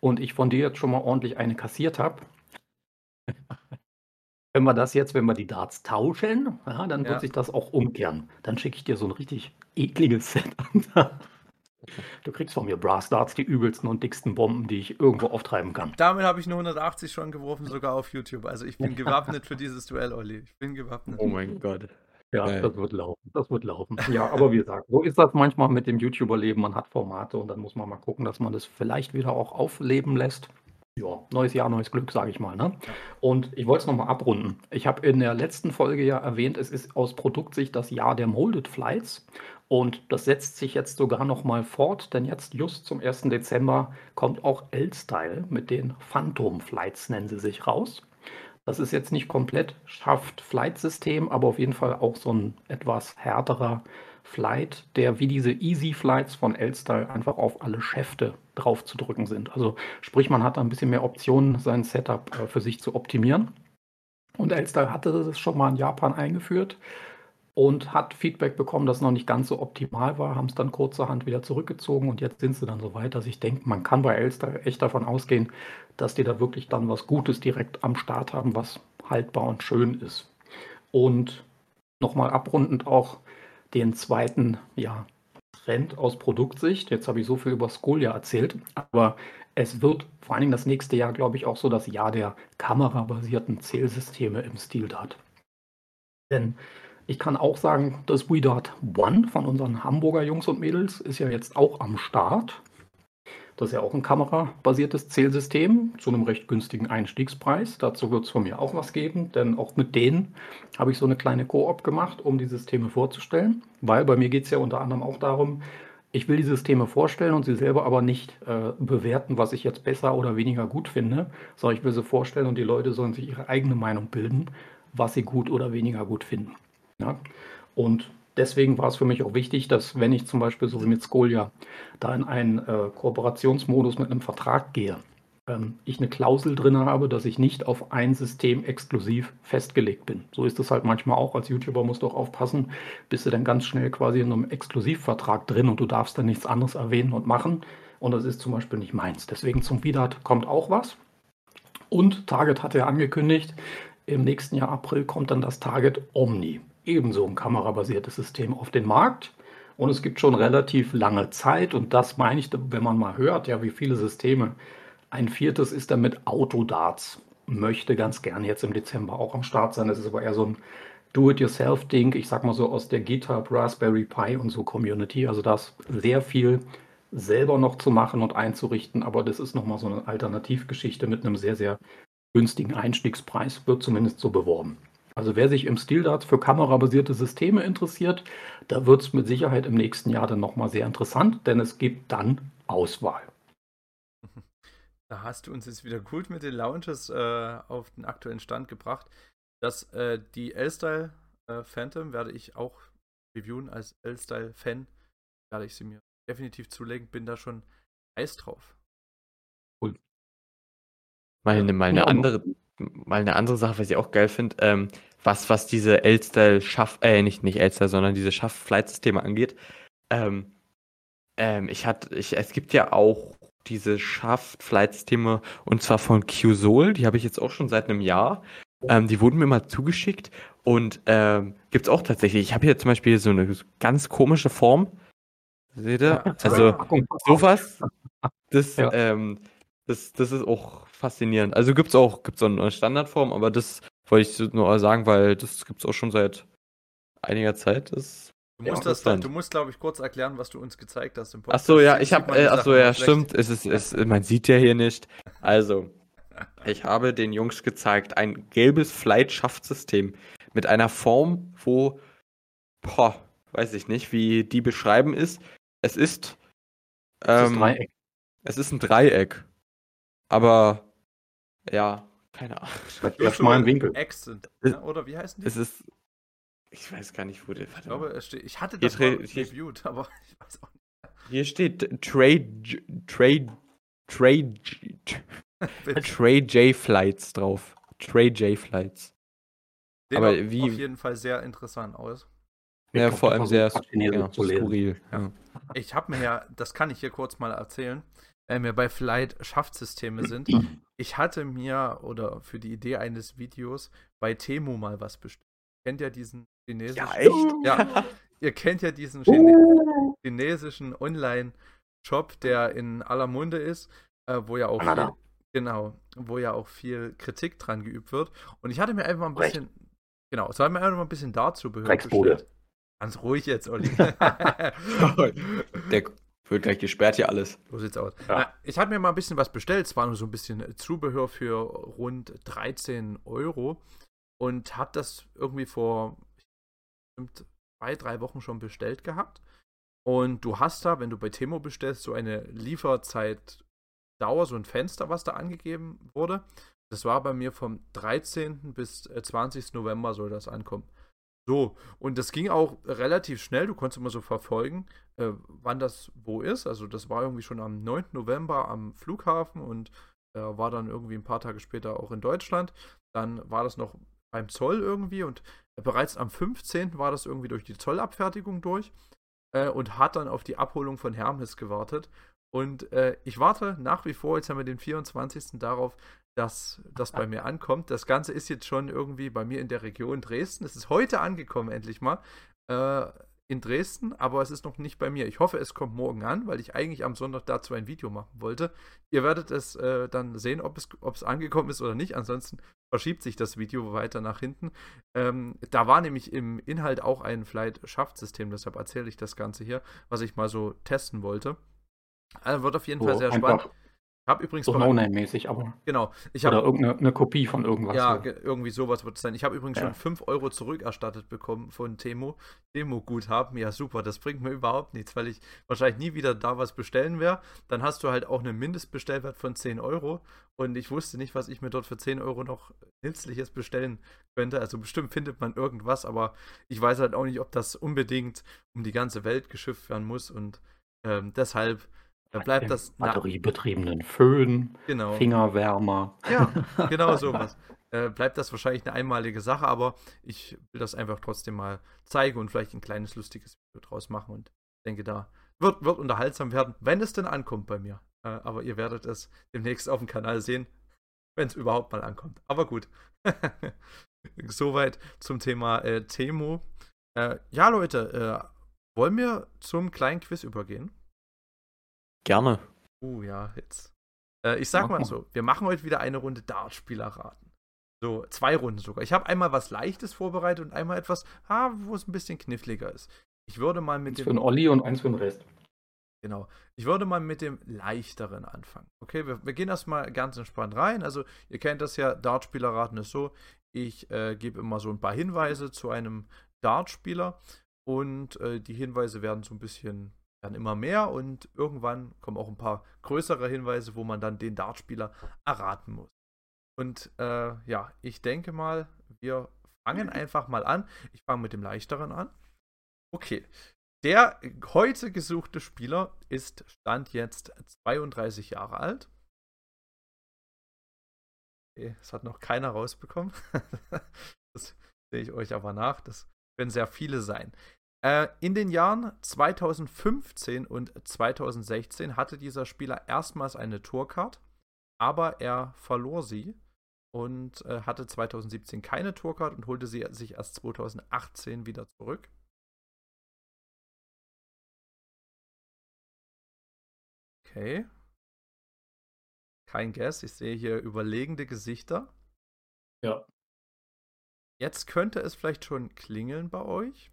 und ich von dir jetzt schon mal ordentlich eine kassiert habe. Wenn wir das jetzt wenn wir die Darts tauschen, ja, dann wird sich das auch umkehren. Dann schicke ich dir so ein richtig ekliges *laughs* Set an. Du kriegst von mir Brass Darts, die übelsten und dicksten Bomben, die ich irgendwo auftreiben kann. Damit habe ich eine 180 schon geworfen, sogar auf YouTube. Also ich bin *laughs* gewappnet für dieses Duell, Olli. Ich bin gewappnet. Oh mein Gott. Ja, Geil. das wird laufen. Das wird laufen. Ja, aber wie gesagt, so ist das manchmal mit dem YouTuber-Leben. Man hat Formate und dann muss man mal gucken, dass man das vielleicht wieder auch aufleben lässt ja, neues Jahr, neues Glück, sage ich mal. Ne? Und ich wollte es nochmal abrunden. Ich habe in der letzten Folge ja erwähnt, es ist aus Produktsicht das Jahr der Molded Flights. Und das setzt sich jetzt sogar nochmal fort, denn jetzt just zum 1. Dezember kommt auch L-Style mit den Phantom Flights, nennen sie sich raus. Das ist jetzt nicht komplett Schaft-Flight-System, aber auf jeden Fall auch so ein etwas härterer Flight, der wie diese Easy Flights von L-Style einfach auf alle Schäfte drauf zu drücken sind. Also sprich, man hat da ein bisschen mehr Optionen, sein Setup äh, für sich zu optimieren. Und L-Style hatte das schon mal in Japan eingeführt und hat Feedback bekommen, dass es noch nicht ganz so optimal war, haben es dann kurzerhand wieder zurückgezogen und jetzt sind sie dann so weit, dass ich denke, man kann bei Elster echt davon ausgehen, dass die da wirklich dann was Gutes direkt am Start haben, was haltbar und schön ist. Und nochmal abrundend auch den zweiten ja, Trend aus Produktsicht. Jetzt habe ich so viel über Skolia erzählt, aber es wird vor allen Dingen das nächste Jahr, glaube ich, auch so das Jahr der kamerabasierten Zählsysteme im Stil-Dart. Denn ich kann auch sagen, das WeDart One von unseren Hamburger Jungs und Mädels ist ja jetzt auch am Start. Das ist ja auch ein kamerabasiertes Zählsystem zu einem recht günstigen Einstiegspreis. Dazu wird es von mir auch was geben, denn auch mit denen habe ich so eine kleine Koop gemacht, um die Systeme vorzustellen. Weil bei mir geht es ja unter anderem auch darum, ich will die Systeme vorstellen und sie selber aber nicht äh, bewerten, was ich jetzt besser oder weniger gut finde, sondern ich will sie vorstellen und die Leute sollen sich ihre eigene Meinung bilden, was sie gut oder weniger gut finden. Ja? Und deswegen war es für mich auch wichtig, dass wenn ich zum Beispiel so wie mit Skolia da in einen äh, Kooperationsmodus mit einem Vertrag gehe, ähm, ich eine Klausel drin habe, dass ich nicht auf ein System exklusiv festgelegt bin. So ist es halt manchmal auch. Als YouTuber musst du auch aufpassen, bist du dann ganz schnell quasi in einem Exklusivvertrag drin und du darfst dann nichts anderes erwähnen und machen. Und das ist zum Beispiel nicht meins. Deswegen zum Vidat kommt auch was. Und Target hat ja angekündigt, im nächsten Jahr April kommt dann das Target Omni ebenso ein kamerabasiertes System auf den Markt. Und es gibt schon relativ lange Zeit, und das meine ich, wenn man mal hört, ja, wie viele Systeme. Ein viertes ist damit Autodarts. Möchte ganz gerne jetzt im Dezember auch am Start sein. Das ist aber eher so ein Do-it-yourself-Ding. Ich sag mal so aus der GitHub, Raspberry Pi und so Community. Also da ist sehr viel selber noch zu machen und einzurichten. Aber das ist nochmal so eine Alternativgeschichte mit einem sehr, sehr günstigen Einstiegspreis. Wird zumindest so beworben. Also wer sich im StilDart für kamerabasierte Systeme interessiert, da wird es mit Sicherheit im nächsten Jahr dann nochmal sehr interessant, denn es gibt dann Auswahl. *laughs* Da hast du uns jetzt wieder gut mit den Launches äh, auf den aktuellen Stand gebracht. dass äh, die L-Style äh, Phantom werde ich auch reviewen als L-Style-Fan. Werde ich sie mir definitiv zulegen. Bin da schon heiß drauf. Cool. Meine, meine andere, mal eine andere Sache, was ich auch geil finde. Ähm, was, was diese L-Style Schaff, äh, nicht, nicht L-Style, sondern diese Schaff-Flight-Systeme angeht. Ähm, ähm, ich hatte, ich, es gibt ja auch diese Schaff-Flight-Systeme und zwar von QSOL, die habe ich jetzt auch schon seit einem Jahr. Ähm, die wurden mir mal zugeschickt und ähm, gibt es auch tatsächlich. Ich habe hier zum Beispiel so eine ganz komische Form. Seht ihr? Also sowas. Das, ja. ähm, das, das ist auch faszinierend. Also gibt es auch gibt's auch eine Standardform, aber das wollte ich nur sagen, weil das gibt es auch schon seit einiger Zeit. Das du musst, das, du musst, glaube ich, kurz erklären, was du uns gezeigt hast im Podcast. Achso, ja, ich habe, äh, achso, ja, stimmt. Es ist, es, man sieht ja hier nicht. Also, *laughs* ich habe den Jungs gezeigt, ein gelbes Flight-Schaftsystem mit einer Form, wo, boah, weiß ich nicht, wie die beschreiben ist. Es ist, ähm, ist Dreieck. Es ist ein Dreieck. Aber, ja, keine Ahnung. Das ist mal ein Winkel. Accent, ne? oder wie heißen die? Es ist. Ich weiß gar nicht, wo der. Ich glaube, es steht. Ich hatte das hier mal reviewed, *laughs* aber ich weiß auch nicht. Hier steht Trade. Trade. Trade. *laughs* Trade J Flights drauf. Trade J Flights. Sieht aber wie. auf jeden Fall sehr interessant aus. Ja, vor allem sehr ja, skurril. Ja. Ich habe mir ja, das kann ich hier kurz mal erzählen wenn wir bei Flight Schaftsysteme sind, ich hatte mir oder für die Idee eines Videos bei Temu mal was bestellt. Kennt ja diesen chinesischen. Ja, echt? *laughs* Ja, ihr kennt ja diesen Chine chinesischen Online-Shop, der in aller Munde ist, äh, wo ja auch viel, genau, wo ja auch viel Kritik dran geübt wird. Und ich hatte mir einfach mal ein bisschen, Recht. genau, es war mir einfach mal ein bisschen dazu bestellt. Ganz ruhig jetzt, Olli. *laughs* *laughs* der, wird gleich gesperrt hier alles. So sieht's aus. Ja. Ich hatte mir mal ein bisschen was bestellt. Es war nur so ein bisschen Zubehör für rund 13 Euro. Und habe das irgendwie vor bestimmt zwei, drei Wochen schon bestellt gehabt. Und du hast da, wenn du bei Temo bestellst, so eine Lieferzeitdauer, so ein Fenster, was da angegeben wurde. Das war bei mir vom 13. bis 20. Äh, November soll das ankommen. So, und das ging auch relativ schnell. Du konntest immer so verfolgen, äh, wann das wo ist. Also, das war irgendwie schon am 9. November am Flughafen und äh, war dann irgendwie ein paar Tage später auch in Deutschland. Dann war das noch beim Zoll irgendwie und bereits am 15. war das irgendwie durch die Zollabfertigung durch äh, und hat dann auf die Abholung von Hermes gewartet. Und äh, ich warte nach wie vor, jetzt haben wir den 24. darauf, dass das bei mir ankommt. Das Ganze ist jetzt schon irgendwie bei mir in der Region Dresden. Es ist heute angekommen, endlich mal. Äh, in Dresden, aber es ist noch nicht bei mir. Ich hoffe, es kommt morgen an, weil ich eigentlich am Sonntag dazu ein Video machen wollte. Ihr werdet es äh, dann sehen, ob es, ob es angekommen ist oder nicht. Ansonsten verschiebt sich das Video weiter nach hinten. Ähm, da war nämlich im Inhalt auch ein Flight-Shaft-System, deshalb erzähle ich das Ganze hier, was ich mal so testen wollte. Also wird auf jeden So Fall sehr einfach spannend. Ich habe übrigens so No-Name-mäßig, aber. Genau. Ich oder habe irgendeine eine Kopie von irgendwas. ja, ge- irgendwie sowas wird es sein. Ich habe übrigens Ja. schon 5 Euro zurückerstattet bekommen von Temo. Temo-Guthaben, ja super, das bringt mir überhaupt nichts, weil ich wahrscheinlich nie wieder da was bestellen werde. Dann hast du halt auch einen Mindestbestellwert von 10 Euro und ich wusste nicht, was ich mir dort für 10 Euro noch Nützliches bestellen könnte. Also bestimmt findet man irgendwas, aber ich weiß halt auch nicht, ob das unbedingt um die ganze Welt geschifft werden muss und ähm, deshalb äh, bleibt das Batteriebetriebenen Föhn, genau. Fingerwärmer. Ja, *laughs* genau sowas. Äh, bleibt das wahrscheinlich eine einmalige Sache, aber ich will das einfach trotzdem mal zeigen und vielleicht ein kleines lustiges Video draus machen und denke, da wird, wird unterhaltsam werden, wenn es denn ankommt bei mir. Äh, aber ihr werdet es demnächst auf dem Kanal sehen, wenn es überhaupt mal ankommt. Aber gut. *laughs* Soweit zum Thema äh, Temo. Äh, ja, Leute, äh, wollen wir zum kleinen Quiz übergehen? Gerne. Uh, ja, jetzt. Äh, ich sag Mach mal so, wir machen heute wieder eine Runde Dartspieler raten. So, zwei Runden sogar. Ich habe einmal was Leichtes vorbereitet und einmal etwas, ah, wo es ein bisschen kniffliger ist. Ich würde mal mit Eins für den dem, Olli und eins für den Rest. genau, ich würde mal mit dem Leichteren anfangen. Okay, wir, wir gehen erstmal ganz entspannt rein. Also, ihr kennt das ja, Dartspieler raten ist so, ich äh, gebe immer so ein paar Hinweise zu einem Dartspieler und äh, die Hinweise werden so ein bisschen werden immer mehr und irgendwann kommen auch ein paar größere Hinweise, wo man dann den Dartspieler erraten muss. Und äh, ja, ich denke mal, wir fangen einfach mal an. Ich fange mit dem leichteren an. Okay. Der heute gesuchte Spieler ist Stand jetzt 32 Jahre alt. Okay, das hat noch keiner rausbekommen. *laughs* das sehe ich euch aber nach. Das können sehr viele sein. Äh, in den Jahren 2015 und 2016 hatte dieser Spieler erstmals eine Tourcard, aber er verlor sie und äh, hatte 2017 keine Tourcard und holte sie sich erst 2018 wieder zurück. Okay. Kein Guess. Ich sehe hier überlegende Gesichter. Ja. Jetzt könnte es vielleicht schon klingeln bei euch.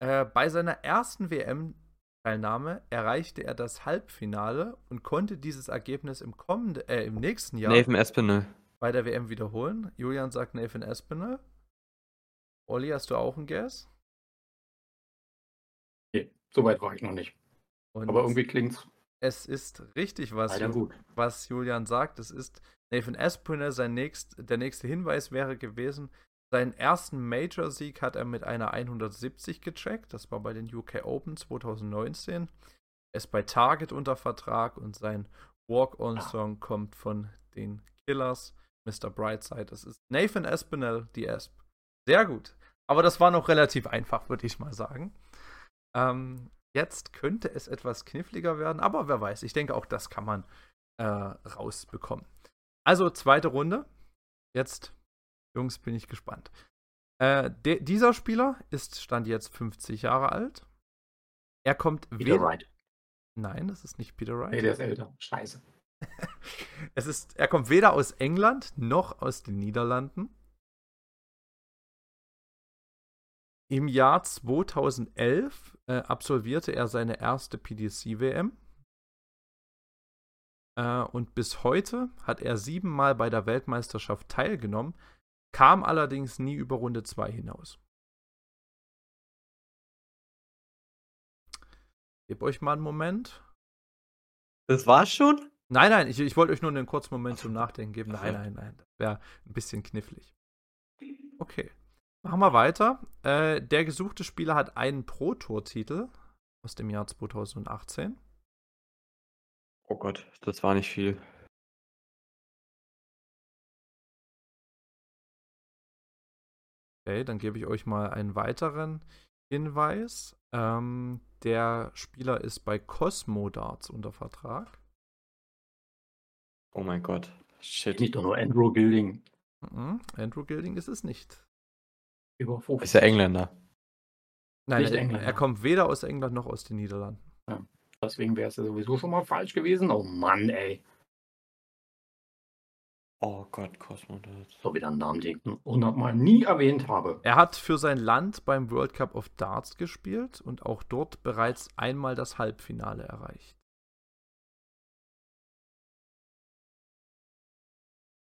Äh, bei seiner ersten WM-Teilnahme erreichte er das Halbfinale und konnte dieses Ergebnis im kommenden, äh, im nächsten Jahr Nathan Espinel. bei der WM wiederholen. Julian sagt Nathan Espinel. Olli, hast du auch einen Guess? Nee, so weit war ich noch nicht. Und Aber irgendwie klingt's es ist richtig, was, Ju- gut. was Julian sagt. Es ist Nathan Espinel. Sein nächst, der nächste Hinweis wäre gewesen, seinen ersten Major-Sieg hat er mit einer 170 gecheckt. Das war bei den UK Open 2019. Er ist bei Target unter Vertrag und sein Walk-On-Song kommt von den Killers, Mr. Brightside. Es ist Nathan Espinel, die Esp. Sehr gut. Aber das war noch relativ einfach, würde ich mal sagen. Ähm, jetzt könnte es etwas kniffliger werden, aber wer weiß. Ich denke, auch das kann man äh, rausbekommen. Also, zweite Runde. Jetzt, Jungs, bin ich gespannt. Äh, de- dieser Spieler ist Stand jetzt 50 Jahre alt. Er kommt Peter weder- Wright. Nein, das ist nicht Peter Wright. Nee, der ist älter. Scheiße. *laughs* Es ist, er kommt weder aus England noch aus den Niederlanden. Im Jahr 2011 äh, absolvierte er seine erste PDC-WM. Äh, und bis heute hat er siebenmal bei der Weltmeisterschaft teilgenommen, kam allerdings nie über Runde 2 hinaus. Gebt euch mal einen Moment. Das war's schon? Nein, nein, ich, ich wollte euch nur einen kurzen Moment zum Nachdenken geben. Nein, nein, nein. Das wäre ein bisschen knifflig. Okay. Machen wir weiter. Äh, der gesuchte Spieler hat einen Pro-Tour-Titel aus dem Jahr 2018. Oh Gott, das war nicht viel. Okay, dann gebe ich euch mal einen weiteren Hinweis. Ähm, der Spieler ist bei Cosmo Darts unter Vertrag. Oh mein Gott. Shit. Nicht doch nur Andrew Gilding. Mhm. Andrew Gilding ist es nicht. Über 50. Ist ja Engländer. Nein, Nicht er, Engländer. er kommt weder aus England noch aus den Niederlanden. Deswegen wäre es ja sowieso schon mal falsch gewesen. Oh Mann, ey. Oh Gott, Cosmo Darts. So wieder einen Namen, den ich hundertmal nie erwähnt habe. Er hat für sein Land beim World Cup of Darts gespielt und auch dort bereits einmal das Halbfinale erreicht.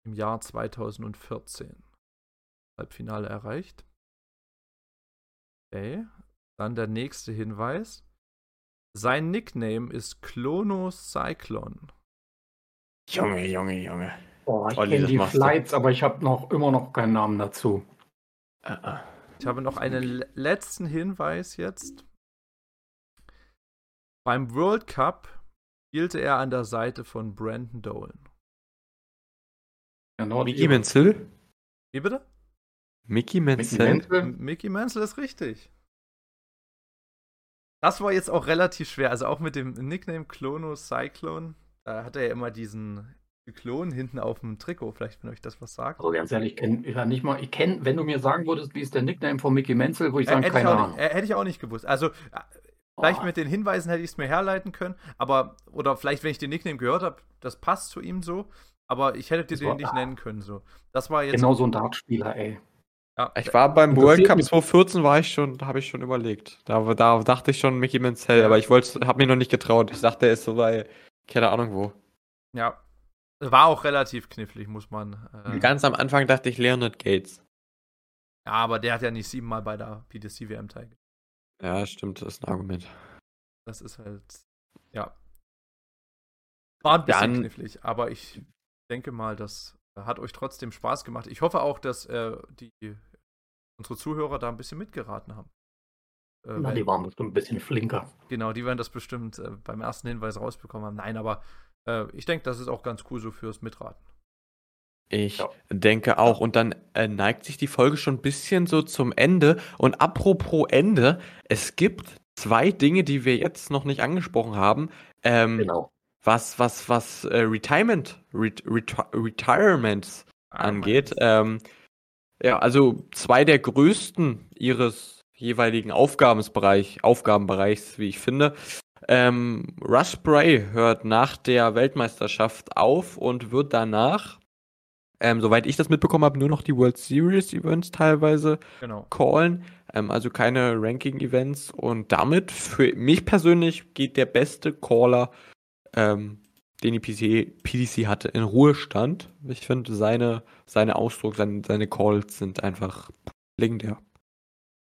Im Jahr 2014. Halbfinale erreicht. Okay. Dann der nächste Hinweis. Sein Nickname ist Chlono Cyclone. Junge, Junge, Junge. Oh, ich kenne die du. Flights, aber ich habe noch immer noch keinen Namen dazu. Äh, äh. Ich habe noch einen le- letzten Hinweis jetzt. Beim World Cup spielte er an der Seite von Brandon Dolan. Genau, Mickey Menzel? Wie bitte? Mickey Mickey Menzel? Menzel. M- Mickey Mansell ist richtig. Das war jetzt auch relativ schwer. Also auch mit dem Nickname Clono Cyclone. Da hat er ja immer diesen Klon hinten auf dem Trikot. Vielleicht, wenn euch das was sagt. Also ganz ehrlich, ich kenne ja nicht mal. Ich kenne, wenn du mir sagen würdest, wie ist der Nickname von Mickey Menzel, würde ich Äh, sagen, hätte, ich keine auch Ahnung. nicht, äh, hätte ich auch nicht gewusst. Also, äh, vielleicht Oh. mit den Hinweisen hätte ich es mir herleiten können. Aber, oder vielleicht, wenn ich den Nickname gehört habe, das passt zu ihm so. Aber ich hätte dir den war- nicht nennen können. So. Das war jetzt. Genau so ein Dartspieler, ey. Ja, Ich war beim World Cup mich- 2014, war ich schon, da habe ich schon überlegt. Da, da dachte ich schon Mickey Menzel, aber ich wollte, habe mir noch nicht getraut. Ich dachte, er ist so bei, keine Ahnung wo. ja. War auch relativ knifflig, muss man. Äh, Ganz am Anfang dachte ich Leonard Gates. ja, aber der hat ja nicht siebenmal bei der PDC-WM teilgenommen. Ja, stimmt, das ist ein Argument. Das ist halt, ja. War ein bisschen Dann- knifflig, aber ich denke mal, das hat euch trotzdem Spaß gemacht. Ich hoffe auch, dass äh, die unsere Zuhörer da ein bisschen mitgeraten haben. Äh, Na, die waren bestimmt ein bisschen flinker. genau, die werden das bestimmt äh, beim ersten Hinweis rausbekommen haben. Nein, aber äh, ich denke, das ist auch ganz cool so fürs Mitraten. Ich Ja. denke auch. Und dann äh, neigt sich die Folge schon ein bisschen so zum Ende. Und apropos Ende, es gibt zwei Dinge, die wir jetzt noch nicht angesprochen haben. Ähm, Genau. Was, was, was äh, Retirement, Ret Reti Retirements Ah, angeht. Ähm, ja, also zwei der größten ihres jeweiligen Aufgabenbereichs, wie ich finde. Ähm, Russ Bray hört nach der Weltmeisterschaft auf und wird danach, ähm, soweit ich das mitbekommen habe, nur noch die World Series Events teilweise Genau. callen. Ähm, also keine Ranking-Events. Und damit, für mich persönlich, geht der beste Caller, ähm, den die PDC, PDC hatte, in Ruhestand. Ich finde, seine, seine Ausdruck, seine, seine Calls sind einfach legendär.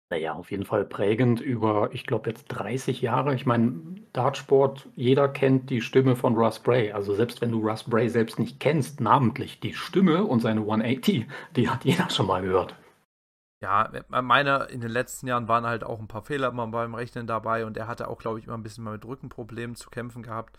Naja, auf jeden Fall prägend über, ich glaube, jetzt 30 Jahre. Ich meine, Dartsport, jeder kennt die Stimme von Russ Bray. Also selbst wenn du Russ Bray selbst nicht kennst, namentlich die Stimme und seine 180, die hat jeder schon mal gehört. Ja, meine, in den letzten Jahren waren halt auch ein paar Fehler immer beim Rechnen dabei und er hatte auch, glaube ich, immer ein bisschen mal mit Rückenproblemen zu kämpfen gehabt.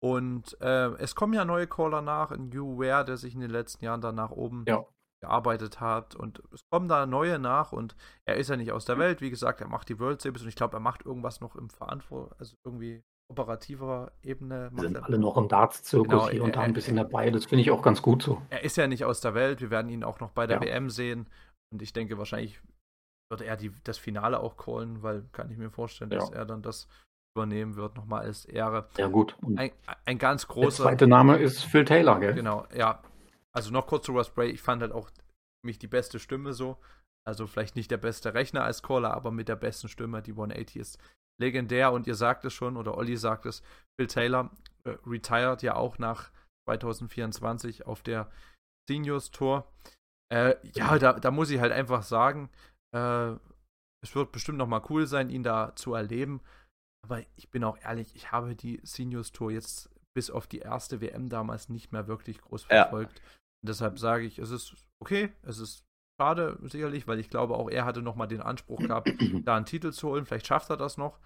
Und äh, es kommen ja neue Caller nach, ein New Ware, der sich in den letzten Jahren dann nach oben Ja. Gearbeitet hat. Und es kommen da neue nach und er ist ja nicht aus der Welt. Wie gesagt, er macht die World Series und ich glaube, er macht irgendwas noch im Verantwortung, also irgendwie operativer Ebene. Wir sind alle noch im Darts-Zirkus Genau, hier und da ein bisschen dabei. Das finde ich auch ganz gut so. er ist ja nicht aus der Welt. Wir werden ihn auch noch bei der Ja. WM sehen. Und ich denke, wahrscheinlich wird er die, das Finale auch callen, weil kann ich mir vorstellen, dass Ja. er dann das übernehmen wird, nochmal als Ehre. Ja, gut. Ein, ein ganz der großer. zweite Name ist Phil Taylor, gell? Genau, ja. Also noch kurz zu Russ Bray. Ich fand halt auch mich die beste Stimme so. Also vielleicht nicht der beste Rechner als Caller, aber mit der besten Stimme. Die 180 ist legendär und ihr sagt es schon, oder Olli sagt es, Phil Taylor äh, retired ja auch nach 2024 auf der Seniors Tour. Äh, ja, da, da muss ich halt einfach sagen, äh, es wird bestimmt nochmal cool sein, ihn da zu erleben. Aber ich bin auch ehrlich, ich habe die Seniors Tour jetzt bis auf die erste WM damals nicht mehr wirklich groß Ja. verfolgt. Und deshalb sage ich, es ist okay, es ist schade sicherlich, weil ich glaube, auch er hatte nochmal den Anspruch gehabt, *clears throat* da einen Titel zu holen. Vielleicht schafft er das noch.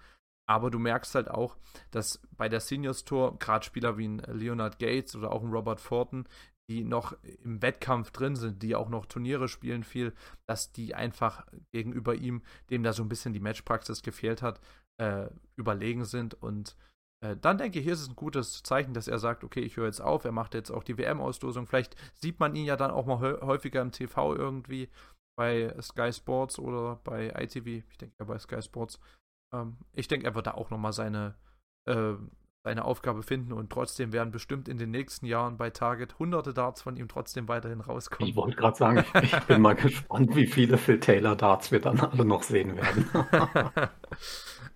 Aber du merkst halt auch, dass bei der Seniors Tour gerade Spieler wie ein Leonard Gates oder auch ein Robert Fortin, die noch im Wettkampf drin sind, die auch noch Turniere spielen viel, dass die einfach gegenüber ihm, dem da so ein bisschen die Matchpraxis gefehlt hat, äh, überlegen sind. Und dann denke ich, hier ist es ein gutes Zeichen, dass er sagt, okay, ich höre jetzt auf, er macht jetzt auch die WM-Auslosung. Vielleicht sieht man ihn ja dann auch mal häufiger im TV irgendwie bei Sky Sports oder bei ITV. Ich denke ja bei Sky Sports. Ähm, ich denke, er wird da auch nochmal seine äh, seine Aufgabe finden und trotzdem werden bestimmt in den nächsten Jahren bei Target hunderte Darts von ihm trotzdem weiterhin rauskommen. Ich wollte gerade sagen, ich, ich bin mal *laughs* gespannt, wie viele Phil Taylor Darts wir dann alle noch sehen werden. *laughs*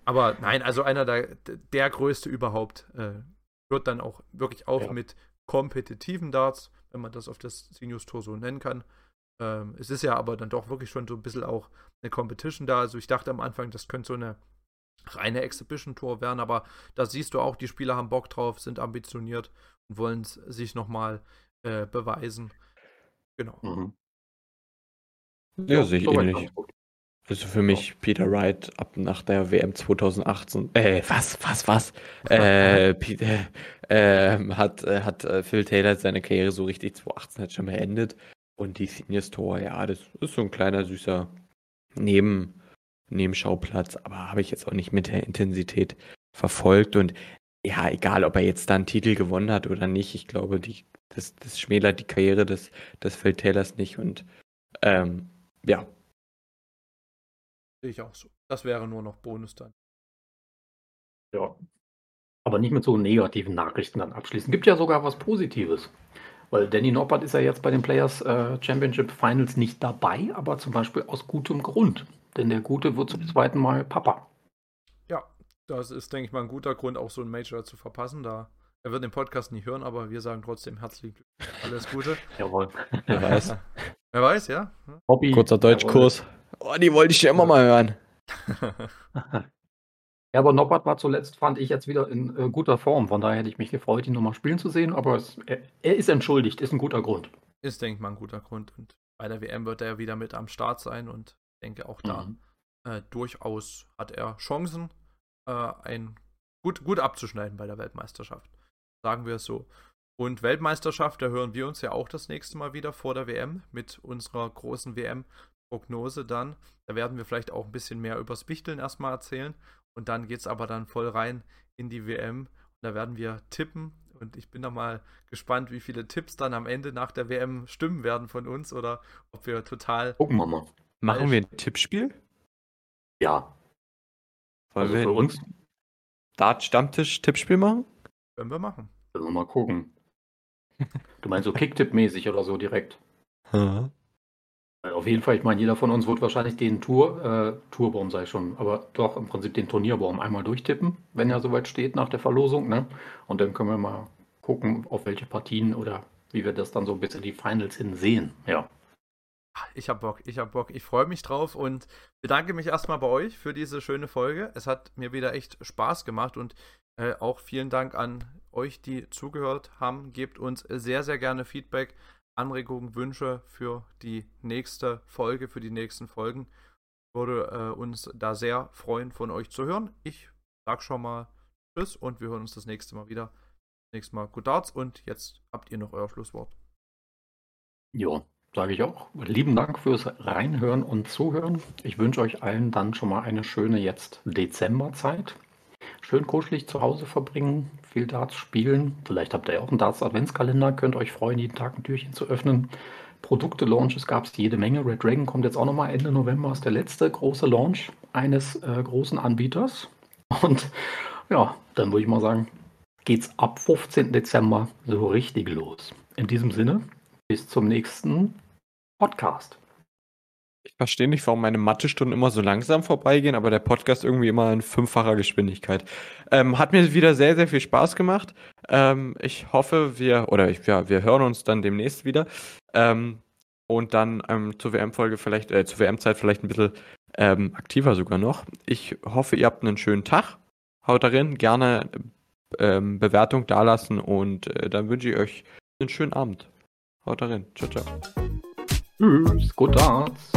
Aber nein, also einer der, der größte überhaupt äh, hört dann auch wirklich auf ja. mit kompetitiven Darts, wenn man das auf das Seniors Tour so nennen kann. Ähm, es ist ja aber dann doch wirklich schon so ein bisschen auch eine Competition da. Also ich dachte am Anfang, das könnte so eine reine Exhibition-Tour werden, aber da siehst du auch, die Spieler haben Bock drauf, sind ambitioniert und wollen sich nochmal äh, beweisen. Genau. Mhm. Ja, ja sehe ich ähnlich. Also für mich Peter Wright ab nach der WM 2018, äh, was, was, was, *laughs* äh, Peter, äh, hat, äh, hat äh, Phil Taylor seine Karriere so richtig 2018 hat schon beendet und die Seniors Tour, ja, das ist so ein kleiner süßer Neben, Nebenschauplatz, aber habe ich jetzt auch nicht mit der Intensität verfolgt. Und ja, egal, ob er jetzt da einen Titel gewonnen hat oder nicht, ich glaube, die, das, das schmälert die Karriere des, des Phil Taylors nicht. Und ähm, ja. Sehe ich auch so. Das wäre nur noch Bonus dann. Ja. Aber nicht mit so negativen Nachrichten dann abschließen. Gibt ja sogar was Positives. Weil Danny Noppert ist ja jetzt bei den Players äh, Championship Finals nicht dabei, aber zum Beispiel aus gutem Grund. Denn der Gute wird zum zweiten Mal Papa. Ja, das ist, denke ich mal, ein guter Grund, auch so ein Major zu verpassen. Da er wird den Podcast nicht hören, aber wir sagen trotzdem herzlich alles Gute. *laughs* Jawohl. Wer weiß. *laughs* Wer weiß, ja. Hobby. Kurzer Deutschkurs. Oh, die wollte ich ja immer mal hören. *laughs* ja, aber Noppert war zuletzt, fand ich jetzt wieder in äh, guter Form. Von daher hätte ich mich gefreut, ihn nochmal spielen zu sehen. Aber es, er, er, ist entschuldigt, ist ein guter Grund. Ist, denke ich mal, ein guter Grund. Und bei der WM wird er wieder mit am Start sein und denke auch da mhm. äh, durchaus hat er Chancen, äh, ein gut, gut abzuschneiden bei der Weltmeisterschaft. Sagen wir es so. Und Weltmeisterschaft, da hören wir uns ja auch das nächste Mal wieder vor der WM mit unserer großen WM-Prognose dann. Da werden wir vielleicht auch ein bisschen mehr übers Wichteln erstmal erzählen. Und dann geht es aber dann voll rein in die WM. Und da werden wir tippen. Und ich bin da mal gespannt, wie viele Tipps dann am Ende nach der WM stimmen werden von uns oder ob wir total Gucken wir mal. Machen wir ein Tippspiel? Ja. Wollen also wir für uns Dart Stammtisch Tippspiel machen? Können wir machen. Können wir mal gucken. *laughs* Du meinst so Kicktipp-mäßig oder so direkt? Ja. Auf jeden Fall, ich meine, jeder von uns wird wahrscheinlich den Tour, äh, Tourbaum sei schon, aber doch im Prinzip den Turnierbaum einmal durchtippen, wenn er soweit steht nach der Verlosung, ne? Und dann können wir mal gucken, auf welche Partien oder wie wir das dann so bis in die Finals hin sehen. Ja. Ich hab Bock, ich hab Bock. Ich freue mich drauf und bedanke mich erstmal bei euch für diese schöne Folge. Es hat mir wieder echt Spaß gemacht und äh, auch vielen Dank an euch, die zugehört haben. Gebt uns sehr, sehr gerne Feedback, Anregungen, Wünsche für die nächste Folge, für die nächsten Folgen. Würde äh, uns da sehr freuen, von euch zu hören. Ich sag schon mal Tschüss und wir hören uns das nächste Mal wieder. Nächstes Mal Good Darts und jetzt habt ihr noch euer Schlusswort. Jo, sage ich auch. Lieben Dank fürs Reinhören und Zuhören. Ich wünsche euch allen dann schon mal eine schöne jetzt Dezemberzeit. Schön kuschelig zu Hause verbringen, viel Darts spielen. Vielleicht habt ihr ja auch einen Darts Adventskalender, könnt euch freuen, jeden Tag ein Türchen zu öffnen. Produkte-Launches gab es jede Menge. Red Dragon kommt jetzt auch nochmal Ende November, ist der letzte große Launch eines äh, großen Anbieters. Und ja, dann würde ich mal sagen, geht's ab 15. Dezember so richtig los. In diesem Sinne, bis zum nächsten Podcast. Ich verstehe nicht, warum meine Mathestunden immer so langsam vorbeigehen, aber der Podcast irgendwie immer in fünffacher Geschwindigkeit. Ähm, hat mir wieder sehr, sehr viel Spaß gemacht. Ähm, ich hoffe, wir, oder ich, ja, wir hören uns dann demnächst wieder. Ähm, und dann ähm, zur WM-Folge vielleicht, äh, zur WM-Zeit vielleicht ein bisschen ähm, aktiver sogar noch. Ich hoffe, ihr habt einen schönen Tag. Haut darin, gerne ähm, Bewertung dalassen und äh, dann wünsche ich euch einen schönen Abend. Haut darin. Ciao, ciao. Tschüss, gut Darts.